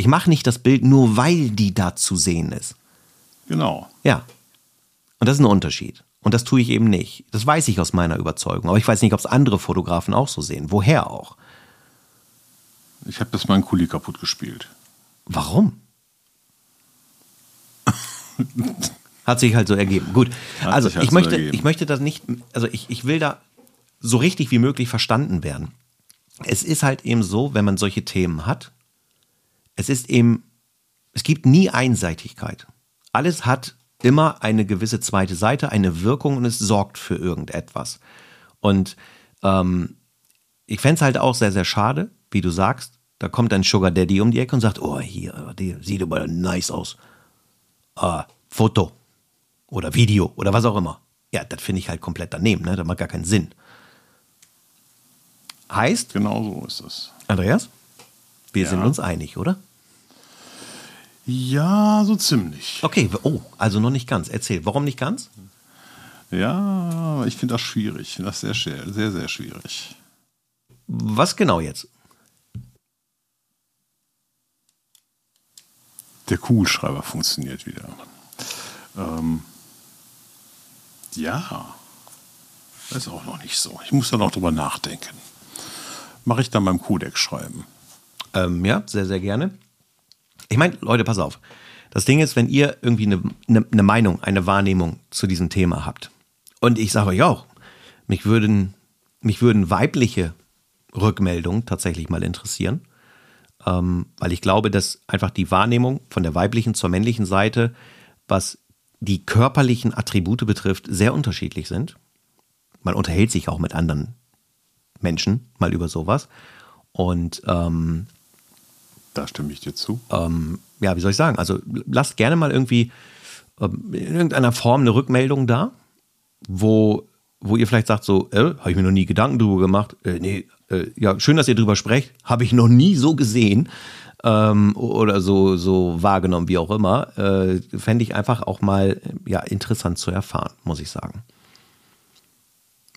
ich mache nicht das Bild nur, weil die da zu sehen ist. Genau. Ja. Und das ist ein Unterschied. Und das tue ich eben nicht. Das weiß ich aus meiner Überzeugung. Aber ich weiß nicht, ob es andere Fotografen auch so sehen. Woher auch? Ich habe das meinen Kuli kaputt gespielt. Warum? Hat sich halt so ergeben. Gut. Hat also halt ich, so möchte, ergeben. ich möchte das nicht, also ich, ich will da so richtig wie möglich verstanden werden. Es ist halt eben so, wenn man solche Themen hat, es ist eben, es gibt nie Einseitigkeit. Alles hat immer eine gewisse zweite Seite, eine Wirkung und es sorgt für irgendetwas. Und ähm, ich fände es halt auch sehr, sehr schade, wie du sagst, da kommt ein Sugar Daddy um die Ecke und sagt, oh, hier, die sieht aber nice aus. Äh, Foto oder Video oder was auch immer. Ja, das finde ich halt komplett daneben, ne? Das macht gar keinen Sinn. Heißt. Genau so ist es. Andreas, wir ja. sind uns einig, oder? Ja, so ziemlich. Okay, oh, also noch nicht ganz. Erzähl, warum nicht ganz? Ja, ich finde das schwierig. Das ist sehr, sehr, sehr schwierig. Was genau jetzt? Der Kugelschreiber funktioniert wieder. Ähm, ja, das ist auch noch nicht so. Ich muss da noch drüber nachdenken. Mache ich dann beim Codex schreiben. Ähm, ja, sehr, sehr gerne. Ich meine, Leute, pass auf. Das Ding ist, wenn ihr irgendwie eine, eine, eine Meinung, eine Wahrnehmung zu diesem Thema habt, und ich sage euch auch, mich würden, mich würden weibliche Rückmeldungen tatsächlich mal interessieren, ähm, weil ich glaube, dass einfach die Wahrnehmung von der weiblichen zur männlichen Seite, was die körperlichen Attribute betrifft, sehr unterschiedlich sind. Man unterhält sich auch mit anderen Menschen mal über sowas. Und ähm, da stimme ich dir zu. Ähm, ja, wie soll ich sagen? Also lasst gerne mal irgendwie ähm, in irgendeiner Form eine Rückmeldung da, wo, wo ihr vielleicht sagt, so, äh, habe ich mir noch nie Gedanken drüber gemacht. Äh, nee, äh, ja, schön, dass ihr drüber sprecht. Habe ich noch nie so gesehen ähm, oder so, so wahrgenommen, wie auch immer. Äh, Fände ich einfach auch mal ja, interessant zu erfahren, muss ich sagen.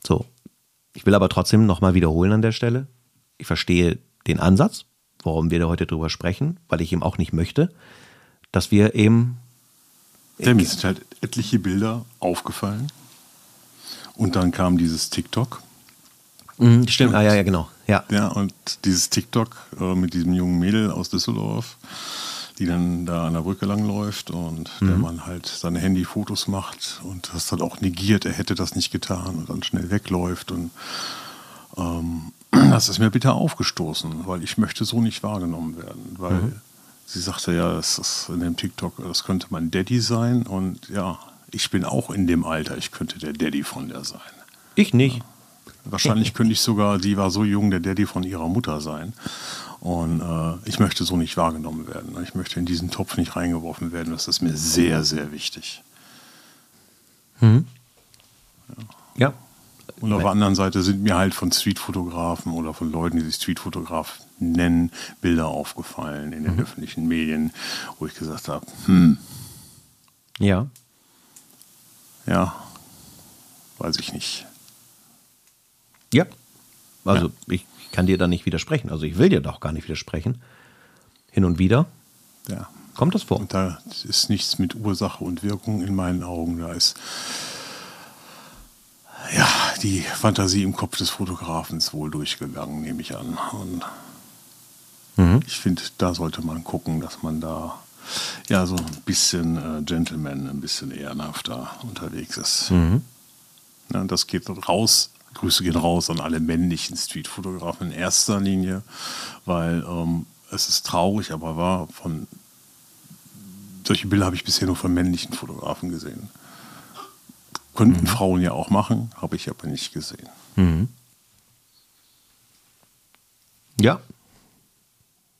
So. Ich will aber trotzdem nochmal wiederholen an der Stelle. Ich verstehe den Ansatz, warum wir da heute drüber sprechen, weil ich eben auch nicht möchte, dass wir eben. Ja, mir sind halt etliche Bilder aufgefallen. Und dann kam dieses TikTok. Mhm, stimmt, und, ah ja, ja, genau. Ja, ja und dieses TikTok äh, mit diesem jungen Mädel aus Düsseldorf, die dann da an der Brücke langläuft und mhm. der Mann halt seine Handyfotos macht und das dann auch negiert, er hätte das nicht getan und dann schnell wegläuft. Und ähm, das ist mir bitter aufgestoßen, weil ich möchte so nicht wahrgenommen werden, weil mhm. sie sagte ja, das ist in dem TikTok, das könnte mein Daddy sein und ja, ich bin auch in dem Alter, ich könnte der Daddy von der sein. Ich nicht. Ja. Wahrscheinlich könnte ich sogar, die war so jung, der Daddy von ihrer Mutter sein. Und äh, ich möchte so nicht wahrgenommen werden. Ich möchte in diesen Topf nicht reingeworfen werden. Das ist mir sehr, sehr wichtig. Mhm. Ja. ja. Und auf der anderen Seite sind mir halt von Streetfotografen oder von Leuten, die sich Streetfotograf nennen, Bilder aufgefallen in den mhm. öffentlichen Medien, wo ich gesagt habe, hm. Ja. Ja, weiß ich nicht. Ja. Also ja. ich kann dir da nicht widersprechen. Also ich will dir doch gar nicht widersprechen. Hin und wieder ja. kommt das vor. Und da ist nichts mit Ursache und Wirkung in meinen Augen. Da ist ja die Fantasie im Kopf des Fotografen wohl durchgegangen, nehme ich an. Und mhm. ich finde, da sollte man gucken, dass man da ja so ein bisschen äh, Gentleman, ein bisschen ehrenhafter unterwegs ist. Mhm. Ja, das geht raus Grüße gehen raus an alle männlichen Streetfotografen in erster Linie, weil ähm, es ist traurig, aber wahr, von solche Bilder habe ich bisher nur von männlichen Fotografen gesehen. Könnten mhm. Frauen ja auch machen, habe ich aber nicht gesehen. Mhm. Ja.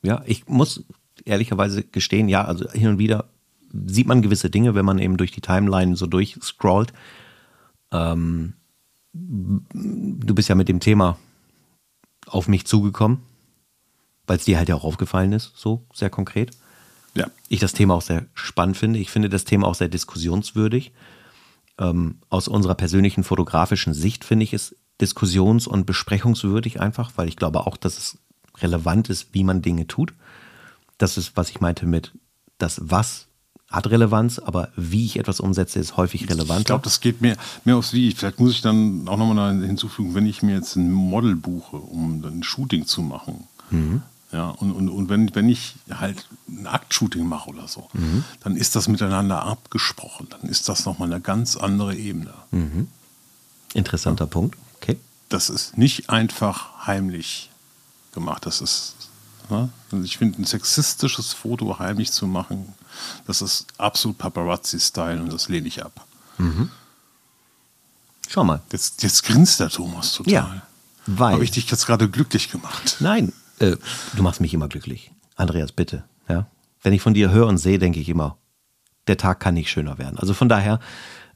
Ja, ich muss ehrlicherweise gestehen, ja, also hin und wieder sieht man gewisse Dinge, wenn man eben durch die Timeline so durchscrollt. Ähm, du bist ja mit dem Thema auf mich zugekommen, weil es dir halt ja auch aufgefallen ist, so sehr konkret. Ja. Ich das Thema auch sehr spannend finde. Ich finde das Thema auch sehr diskussionswürdig. Ähm, aus unserer persönlichen fotografischen Sicht finde ich es diskussions- und besprechungswürdig einfach, weil ich glaube auch, dass es relevant ist, wie man Dinge tut. Das ist, was ich meinte mit das Was hat Relevanz, aber wie ich etwas umsetze, ist häufig relevant. Ich glaube, das geht mehr, mehr aufs Wie. Vielleicht muss ich dann auch nochmal hinzufügen, wenn ich mir jetzt ein Model buche, um ein Shooting zu machen. Mhm. Ja, und, und, und wenn, wenn ich halt ein Aktshooting mache oder so, mhm. dann ist das miteinander abgesprochen. Dann ist das nochmal eine ganz andere Ebene. Mhm. Interessanter ja. Punkt. Okay. Das ist nicht einfach heimlich gemacht. Das ist Ja? Also ich finde, ein sexistisches Foto heimlich zu machen, das ist absolut Paparazzi-Style und das lehne ich ab. Mhm. Schau mal. Jetzt, jetzt grinst der Thomas total. Ja, weil. Habe ich dich jetzt gerade glücklich gemacht? Nein, äh, du machst mich immer glücklich. Andreas, bitte. Ja? Wenn ich von dir höre und sehe, denke ich immer, der Tag kann nicht schöner werden. Also von daher,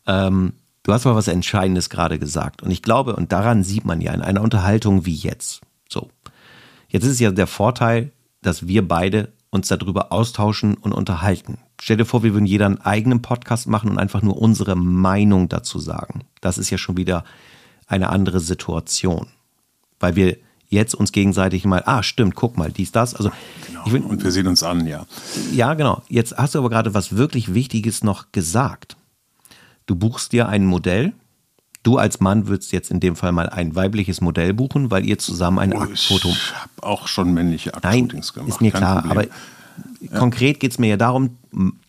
ähm, du hast mal was Entscheidendes gerade gesagt. Und ich glaube, und daran sieht man ja in einer Unterhaltung wie jetzt. So. Jetzt ist es ja der Vorteil, dass wir beide uns darüber austauschen und unterhalten. Stell dir vor, wir würden jeder einen eigenen Podcast machen und einfach nur unsere Meinung dazu sagen. Das ist ja schon wieder eine andere Situation. Weil wir jetzt uns gegenseitig mal, ah, stimmt, guck mal, dies, das. Also, genau. Will, und wir sehen uns an, ja. Ja, genau. Jetzt hast du aber gerade was wirklich Wichtiges noch gesagt. Du buchst dir ein Modell. Du als Mann würdest jetzt in dem Fall mal ein weibliches Modell buchen, weil ihr zusammen ein oh, Aktfoto. Ich habe auch schon männliche Aktshootings gemacht. Ist mir Kein klar, Problem. aber ja. konkret geht es mir ja darum,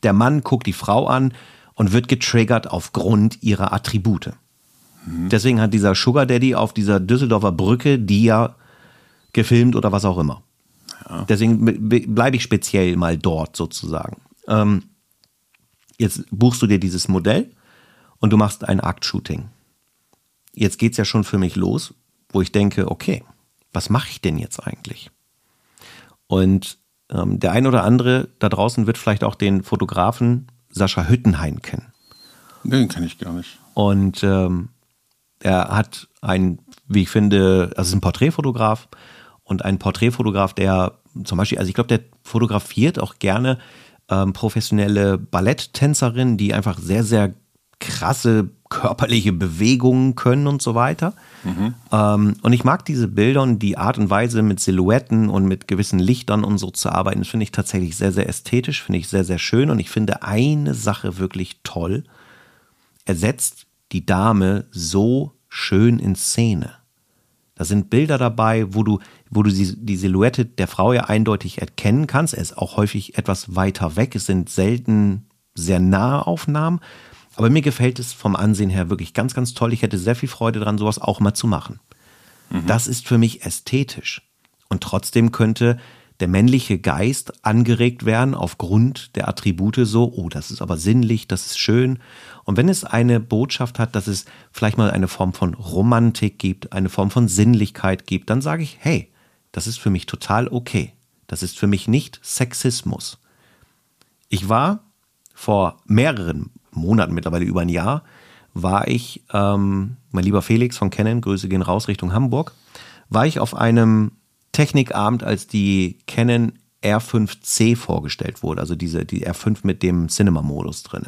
der Mann guckt die Frau an und wird getriggert aufgrund ihrer Attribute. Mhm. Deswegen hat dieser Sugar Daddy auf dieser Düsseldorfer Brücke, die ja gefilmt oder was auch immer. Ja. Deswegen bleibe ich speziell mal dort sozusagen. Ähm, jetzt buchst du dir dieses Modell und du machst ein Aktshooting. Jetzt geht es ja schon für mich los, wo ich denke, okay, was mache ich denn jetzt eigentlich? Und ähm, der ein oder andere da draußen wird vielleicht auch den Fotografen Sascha Hüttenhain kennen. Den kenne ich gar nicht. Und ähm, er hat ein, wie ich finde, also ist ein Porträtfotograf und ein Porträtfotograf, der zum Beispiel, also ich glaube, der fotografiert auch gerne ähm, professionelle Balletttänzerinnen, die einfach sehr, sehr krasse körperliche Bewegungen können und so weiter. Mhm. Ähm, und ich mag diese Bilder und die Art und Weise mit Silhouetten und mit gewissen Lichtern und so zu arbeiten, das finde ich tatsächlich sehr, sehr ästhetisch, finde ich sehr, sehr schön. Und ich finde eine Sache wirklich toll. Er setzt die Dame so schön in Szene. Da sind Bilder dabei, wo du, wo du die, die Silhouette der Frau ja eindeutig erkennen kannst. Er ist auch häufig etwas weiter weg. Es sind selten sehr nahe Aufnahmen. Aber mir gefällt es vom Ansehen her wirklich ganz, ganz toll. Ich hätte sehr viel Freude daran, sowas auch mal zu machen. Mhm. Das ist für mich ästhetisch. Und trotzdem könnte der männliche Geist angeregt werden aufgrund der Attribute so, oh, das ist aber sinnlich, das ist schön. Und wenn es eine Botschaft hat, dass es vielleicht mal eine Form von Romantik gibt, eine Form von Sinnlichkeit gibt, dann sage ich, hey, das ist für mich total okay. Das ist für mich nicht Sexismus. Ich war vor mehreren Monaten, mittlerweile über ein Jahr, war ich, ähm, mein lieber Felix von Canon, Grüße gehen raus Richtung Hamburg, war ich auf einem Technikabend, als die Canon R5C vorgestellt wurde, also diese, die R5 mit dem Cinema-Modus drin.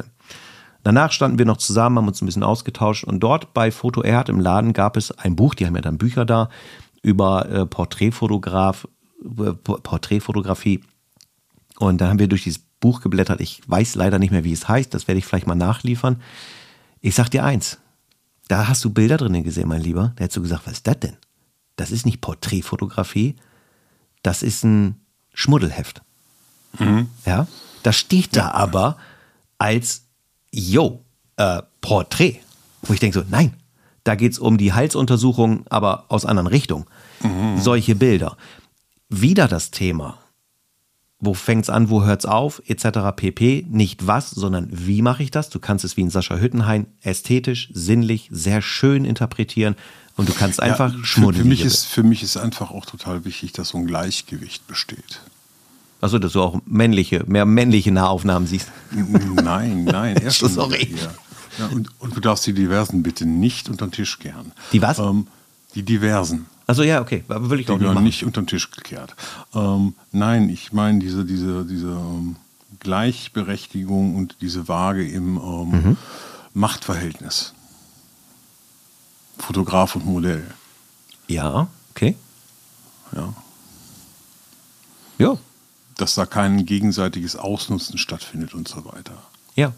Danach standen wir noch zusammen, haben uns ein bisschen ausgetauscht und dort bei Foto Erd im Laden gab es ein Buch, die haben ja dann Bücher da über äh, Porträtfotograf, äh, Porträtfotografie. Und dann haben wir durch dieses Buch geblättert. Ich weiß leider nicht mehr, wie es heißt. Das werde ich vielleicht mal nachliefern. Ich sag dir eins. Da hast du Bilder drin gesehen, mein Lieber. Da hättest du gesagt, was ist das denn? Das ist nicht Porträtfotografie. Das ist ein Schmuddelheft. Mhm. Ja. Das steht da aber als yo, äh, Porträt. Wo ich denke so, nein, da geht es um die Halsuntersuchung, aber aus anderen Richtungen. Mhm. Solche Bilder. Wieder das Thema. Wo fängt es an, wo hört es auf, etc. pp. Nicht was, sondern wie mache ich das? Du kannst es wie in Sascha Hüttenhain ästhetisch, sinnlich, sehr schön interpretieren und du kannst einfach ja, schmuddeln. Für mich, ist, für mich ist einfach auch total wichtig, dass so ein Gleichgewicht besteht. Achso, dass du auch männliche, mehr männliche Nahaufnahmen siehst. Nein, nein, erst Sorry. Ja, und, und, du darfst die Diversen bitte nicht unter den Tisch kehren. Die was? Ähm, die Diversen. Also ja, okay, aber will ich die doch nicht machen. nicht unter den Tisch gekehrt. Ähm, nein, ich meine diese, diese, diese ähm, Gleichberechtigung und diese Waage im ähm, mhm. Machtverhältnis. Fotograf und Modell. Ja, okay. Ja. Ja, dass da kein gegenseitiges Ausnutzen stattfindet und so weiter. Ja.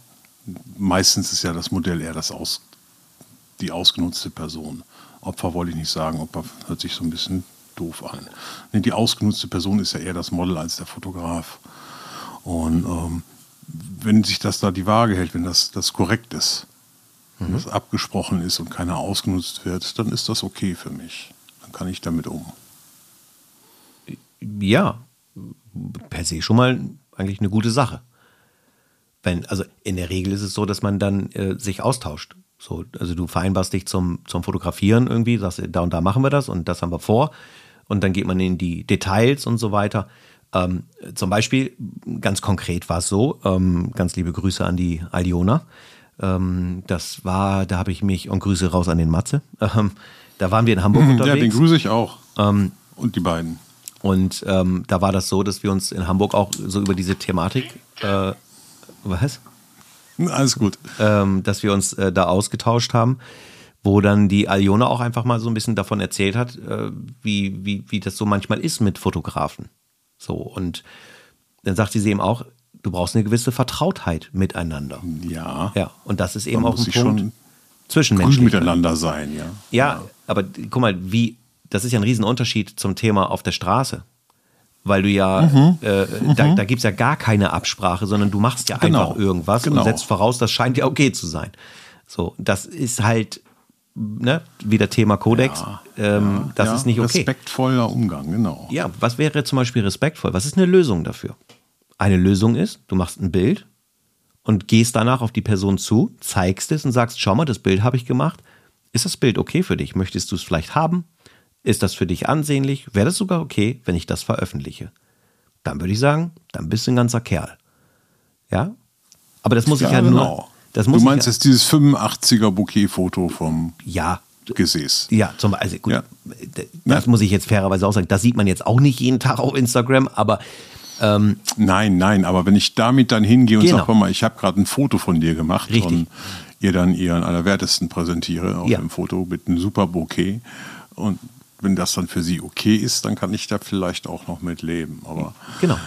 Meistens ist ja das Modell eher das Aus, die ausgenutzte Person. Opfer wollte ich nicht sagen, Opfer hört sich so ein bisschen doof an. Nee, die ausgenutzte Person ist ja eher das Model als der Fotograf. Und ähm, wenn sich das da die Waage hält, wenn das, das korrekt ist, mhm. wenn das abgesprochen ist und keiner ausgenutzt wird, dann ist das okay für mich. Dann kann ich damit um. Ja, per se schon mal eigentlich eine gute Sache. Wenn, also in der Regel ist es so, dass man dann äh, sich austauscht. So, also du vereinbarst dich zum, zum Fotografieren irgendwie, sagst, da und da machen wir das und das haben wir vor. Und dann geht man in die Details und so weiter. Ähm, zum Beispiel, ganz konkret war es so, ähm, ganz liebe Grüße an die Aliona. Ähm, das war, da habe ich mich, und Grüße raus an den Matze. Ähm, da waren wir in Hamburg unterwegs. Ja, den grüße ich auch. Ähm, und die beiden. Und ähm, da war das so, dass wir uns in Hamburg auch so über diese Thematik, äh, was? Alles gut. dass wir uns äh, da ausgetauscht haben wo dann die Aliona auch einfach mal so ein bisschen davon erzählt hat, äh, wie, wie, wie das so manchmal ist mit Fotografen. So, und dann sagte sie eben auch, du brauchst eine gewisse Vertrautheit miteinander. Ja. Ja, und das ist eben auch ein Punkt zwischenmenschlich. Grün miteinander sein, ja. ja. Ja, aber guck mal, wie, das ist ja ein Riesenunterschied zum Thema auf der Straße. Weil du ja, mhm. Äh, mhm. da, da gibt es ja gar keine Absprache, sondern du machst ja genau. einfach irgendwas genau. und setzt voraus, das scheint ja okay zu sein. So, das ist halt ne, wieder Thema Kodex, ja, ähm, ja, das ja, ist nicht okay. Respektvoller Umgang, genau. Ja, was wäre zum Beispiel respektvoll? Was ist eine Lösung dafür? Eine Lösung ist, du machst ein Bild und gehst danach auf die Person zu, zeigst es und sagst, schau mal, das Bild habe ich gemacht. Ist das Bild okay für dich? Möchtest du es vielleicht haben? Ist das für dich ansehnlich? Wäre das sogar okay, wenn ich das veröffentliche? Dann würde ich sagen, dann bist du ein ganzer Kerl. Ja? Aber das muss ja, ich ja genau. nur das muss du meinst jetzt dieses 85er Bouquet-Foto vom ja, Gesäß. Ja, zum Beispiel. Also gut, ja. das muss ich jetzt fairerweise auch sagen. Das sieht man jetzt auch nicht jeden Tag auf Instagram, aber. Ähm, nein, nein, aber wenn ich damit dann hingehe und genau. sage, mal, ich habe gerade ein Foto von dir gemacht Richtig. und ihr dann ihren Allerwertesten präsentiere auf ja. dem Foto mit einem super Bouquet und wenn das dann für sie okay ist, dann kann ich da vielleicht auch noch mit leben. Aber genau.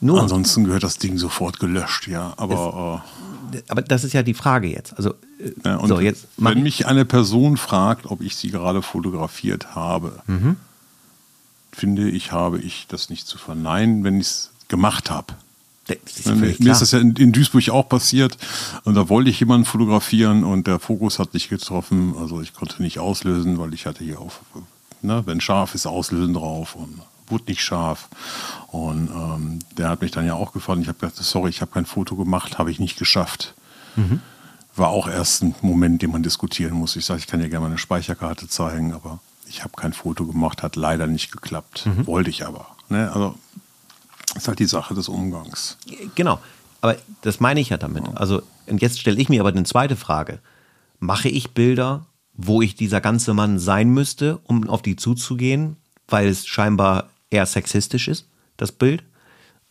Nur, ansonsten gehört das Ding sofort gelöscht, ja. Aber es, aber das ist ja die Frage jetzt. Also, äh, ja, so, jetzt wenn mich eine Person fragt, ob ich sie gerade fotografiert habe, mhm. finde ich, habe ich das nicht zu verneinen, wenn ich es gemacht habe. Ja mir ist das ja in, in, Duisburg auch passiert und da wollte ich jemanden fotografieren und der Fokus hat nicht getroffen. Also ich konnte nicht auslösen, weil ich hatte hier auf, ne, wenn scharf ist, auslösen drauf und wurde nicht scharf. Und ähm, der hat mich dann ja auch gefragt. Ich habe gesagt, sorry, ich habe kein Foto gemacht, habe ich nicht geschafft. Mhm. War auch erst ein Moment, den man diskutieren muss. Ich sage, ich kann dir gerne mal eine Speicherkarte zeigen, aber ich habe kein Foto gemacht, hat leider nicht geklappt. Mhm. Wollte ich aber. Ne? Also ist halt die Sache des Umgangs. Genau. Aber das meine ich ja damit. Also, und jetzt stelle ich mir aber eine zweite Frage. Mache ich Bilder, wo ich dieser ganze Mann sein müsste, um auf die zuzugehen, weil es scheinbar eher sexistisch ist, das Bild.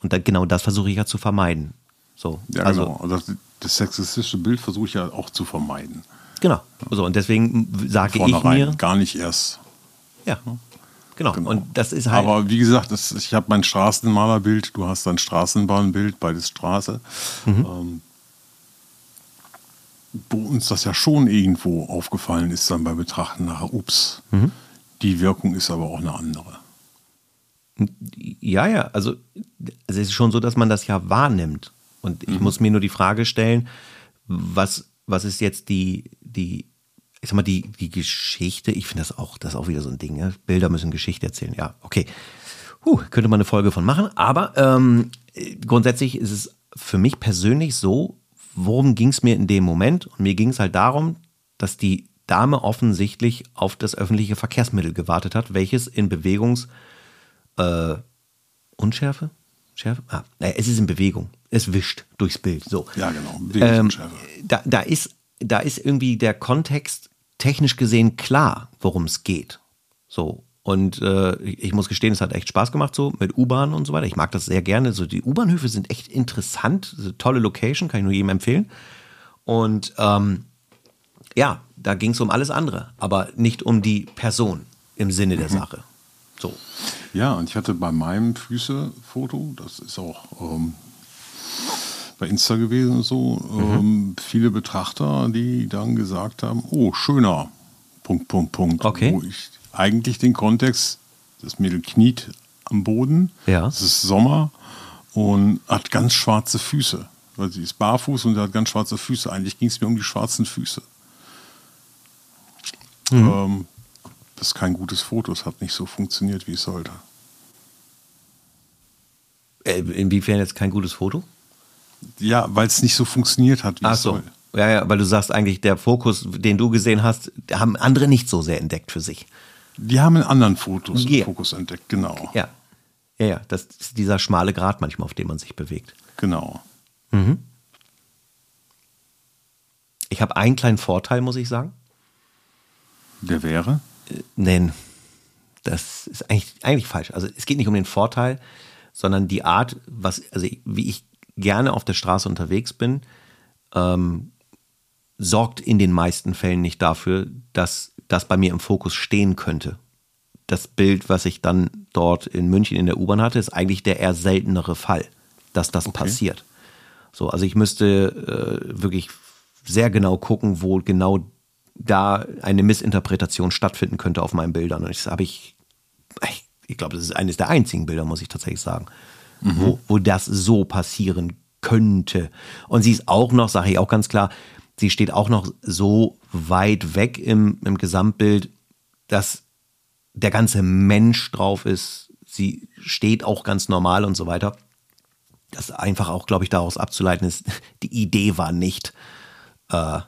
Und da, genau das versuche ich ja zu vermeiden. So, ja, also, genau. Also das, das sexistische Bild versuche ich ja auch zu vermeiden. Genau. So, und deswegen sage ich mir. Gar nicht erst. Ja. Genau. genau. Und das ist halt. Aber wie gesagt, das, ich habe mein Straßenmalerbild, du hast dein Straßenbahnbild, beides Straße. Mhm. Ähm, wo uns das ja schon irgendwo aufgefallen ist, dann bei Betrachten nachher, ups, mhm. die Wirkung ist aber auch eine andere. Ja, ja, also, es ist schon so, dass man das ja wahrnimmt. Und ich mhm. muss mir nur die Frage stellen, was, was ist jetzt die, die, ich sag mal, die, die Geschichte, ich finde das auch, das ist auch wieder so ein Ding, ja? Bilder müssen Geschichte erzählen, ja, okay. Puh, könnte man eine Folge von machen, aber ähm, grundsätzlich ist es für mich persönlich so, worum ging es mir in dem Moment? Und mir ging es halt darum, dass die Dame offensichtlich auf das öffentliche Verkehrsmittel gewartet hat, welches in Bewegungs- äh, Unschärfe? Schärfe? Ah, naja, es ist in Bewegung. Es wischt durchs Bild. So. Ja, genau. Ähm, da, da, ist, da ist irgendwie der Kontext technisch gesehen klar, worum es geht. So. Und äh, ich muss gestehen, es hat echt Spaß gemacht, so mit U-Bahn und so weiter. Ich mag das sehr gerne. So, die U-Bahnhöfe sind echt interessant. Tolle Location, kann ich nur jedem empfehlen. Und ähm, ja, da ging es um alles andere, aber nicht um die Person im Sinne der mhm. Sache. So. Ja, und ich hatte bei meinem Füße-Foto, das ist auch ähm, bei Insta gewesen und so, mhm. ähm, viele Betrachter, die dann gesagt haben, oh, schöner, Punkt, Punkt, Punkt. Okay. Wo ich eigentlich den Kontext, das Mädel kniet am Boden, ja. es ist Sommer und hat ganz schwarze Füße. Weil sie ist barfuß und hat ganz schwarze Füße. Eigentlich ging es mir um die schwarzen Füße. Mhm. Ähm, das ist kein gutes Foto. Es hat nicht so funktioniert, wie es sollte. Äh, inwiefern jetzt kein gutes Foto? Ja, weil es nicht so funktioniert hat, wie Ach es so. soll. Ja, ja, weil du sagst eigentlich, der Fokus, den du gesehen hast, haben andere nicht so sehr entdeckt für sich. Die haben einen anderen Fotos, yeah. Fokus entdeckt, genau. Ja. Ja, ja, das ist dieser schmale Grat manchmal, auf dem man sich bewegt. Genau. Mhm. Ich habe einen kleinen Vorteil, muss ich sagen. Der wäre? Äh, nein, das ist eigentlich, eigentlich falsch. Also es geht nicht um den Vorteil, sondern die Art, was, also wie ich gerne auf der Straße unterwegs bin, ähm, sorgt in den meisten Fällen nicht dafür, dass das bei mir im Fokus stehen könnte. Das Bild, was ich dann dort in München in der U-Bahn hatte, ist eigentlich der eher seltenere Fall, dass das okay. passiert. So, also ich müsste äh, wirklich sehr genau gucken, wo genau da eine Missinterpretation stattfinden könnte auf meinen Bildern. Und das habe ich, ich, ich glaube, das ist eines der einzigen Bilder, muss ich tatsächlich sagen, mhm. wo, wo das so passieren könnte. Und sie ist auch noch, sage ich auch ganz klar, sie steht auch noch so weit weg im, im Gesamtbild, dass der ganze Mensch drauf ist. Sie steht auch ganz normal und so weiter. Das einfach auch, glaube ich, daraus abzuleiten ist, die Idee war nicht, äh,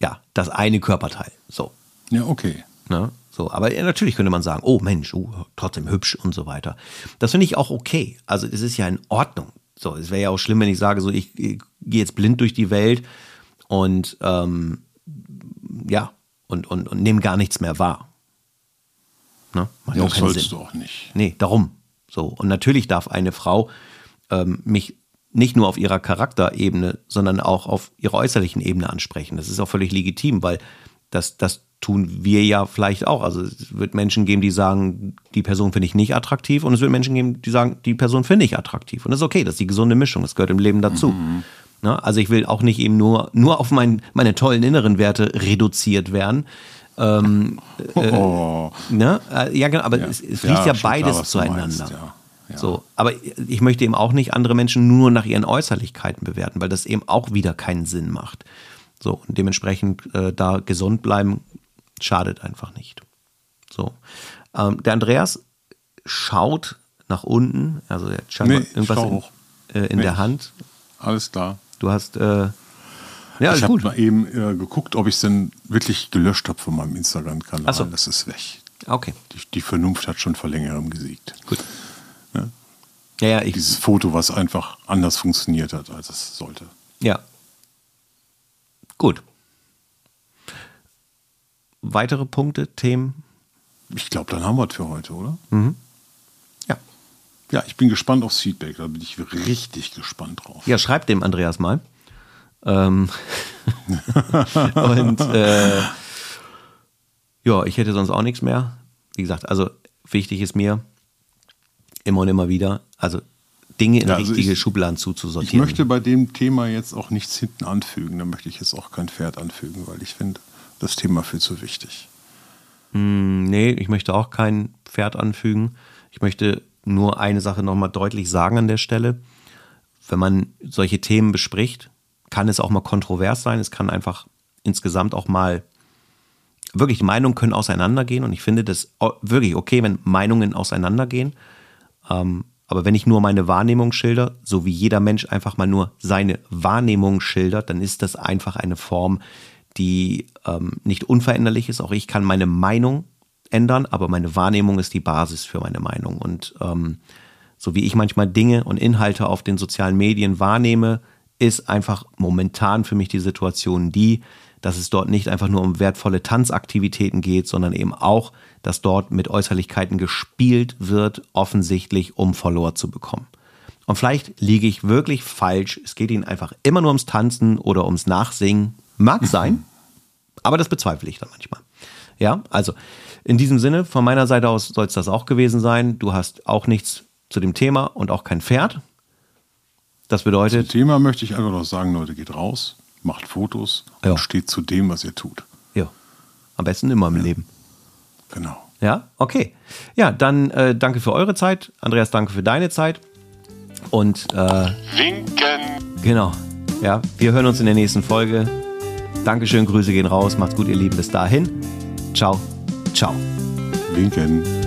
ja, das eine Körperteil. So. Ja, okay. Ne? So, aber natürlich könnte man sagen, oh Mensch, uh, trotzdem hübsch und so weiter. Das finde ich auch okay. Also es ist ja in Ordnung. So, es wäre ja auch schlimm, wenn ich sage, so ich, ich gehe jetzt blind durch die Welt und ähm, ja, und, und, und nehme gar nichts mehr wahr. Ne? Macht ja, das sollst Sinn. du auch nicht. Nee, darum. So, und natürlich darf eine Frau ähm, mich nicht nur auf ihrer Charakterebene, sondern auch auf ihrer äußerlichen Ebene ansprechen. Das ist auch völlig legitim, weil das, das tun wir ja vielleicht auch. Also es wird Menschen geben, die sagen, die Person finde ich nicht attraktiv und es wird Menschen geben, die sagen, die Person finde ich attraktiv. Und das ist okay, das ist die gesunde Mischung, das gehört im Leben dazu. Mhm. Ne? Also ich will auch nicht eben nur, nur auf mein, meine tollen inneren Werte reduziert werden. Ähm, äh, oh. ne? Äh, ja, genau, aber ja. es, es fließt ja, ja beides klar, zueinander. Meinst, ja. So, aber ich möchte eben auch nicht andere Menschen nur nach ihren Äußerlichkeiten bewerten, weil das eben auch wieder keinen Sinn macht. So, und dementsprechend äh, da gesund bleiben schadet einfach nicht. So, ähm, der Andreas schaut nach unten, also er hat nee, irgendwas in, äh, in nee. der Hand. Alles klar. Du hast äh, ja, ich habe mal eben äh, geguckt, ob ich es denn wirklich gelöscht habe von meinem Instagram-Kanal. So. Das ist weg. Okay. Die, die, Vernunft hat schon vor längerem gesiegt. Gut. Ja, ja, ich Dieses Foto, was einfach anders funktioniert hat, als es sollte. Ja. Gut. Weitere Punkte, Themen? Ich glaube, dann haben wir es für heute, oder? Mhm. Ja. Ja, ich bin gespannt aufs Feedback. Da bin ich richtig gespannt drauf. Ja, schreibt dem Andreas mal. Ähm und äh, ja, ich hätte sonst auch nichts mehr. Wie gesagt, also wichtig ist mir, immer und immer wieder. Also Dinge in ja, also richtige ich, Schubladen zuzusortieren. Ich möchte bei dem Thema jetzt auch nichts hinten anfügen. Da möchte ich jetzt auch kein Pferd anfügen, weil ich finde das Thema viel zu wichtig. Mm, nee, ich möchte auch kein Pferd anfügen. Ich möchte nur eine Sache nochmal deutlich sagen an der Stelle. Wenn man solche Themen bespricht, kann es auch mal kontrovers sein. Es kann einfach insgesamt auch mal wirklich Meinungen können auseinandergehen und ich finde das wirklich okay, wenn Meinungen auseinandergehen. Ähm, aber wenn ich nur meine Wahrnehmung schilder, so wie jeder Mensch einfach mal nur seine Wahrnehmung schildert, dann ist das einfach eine Form, die ähm, nicht unveränderlich ist. Auch ich kann meine Meinung ändern, aber meine Wahrnehmung ist die Basis für meine Meinung. Und ähm, so wie ich manchmal Dinge und Inhalte auf den sozialen Medien wahrnehme, ist einfach momentan für mich die Situation die, dass es dort nicht einfach nur um wertvolle Tanzaktivitäten geht, sondern eben auch, dass dort mit Äußerlichkeiten gespielt wird, offensichtlich, um Follower zu bekommen. Und vielleicht liege ich wirklich falsch. Es geht ihnen einfach immer nur ums Tanzen oder ums Nachsingen. Mag sein, aber das bezweifle ich dann manchmal. Ja, also in diesem Sinne, von meiner Seite aus soll es das auch gewesen sein. Du hast auch nichts zu dem Thema und auch kein Pferd. Das bedeutet. Zum Thema möchte ich einfach noch sagen, Leute, geht raus, macht Fotos ja. und steht zu dem, was ihr tut. Ja. Am besten immer im ja. Leben. Genau. Ja, okay. Ja, dann äh, danke für eure Zeit. Andreas, danke für deine Zeit. Und äh, Winken. Genau. Ja, wir hören uns in der nächsten Folge. Dankeschön, Grüße gehen raus. Macht's gut, ihr Lieben. Bis dahin. Ciao. Ciao. Winken.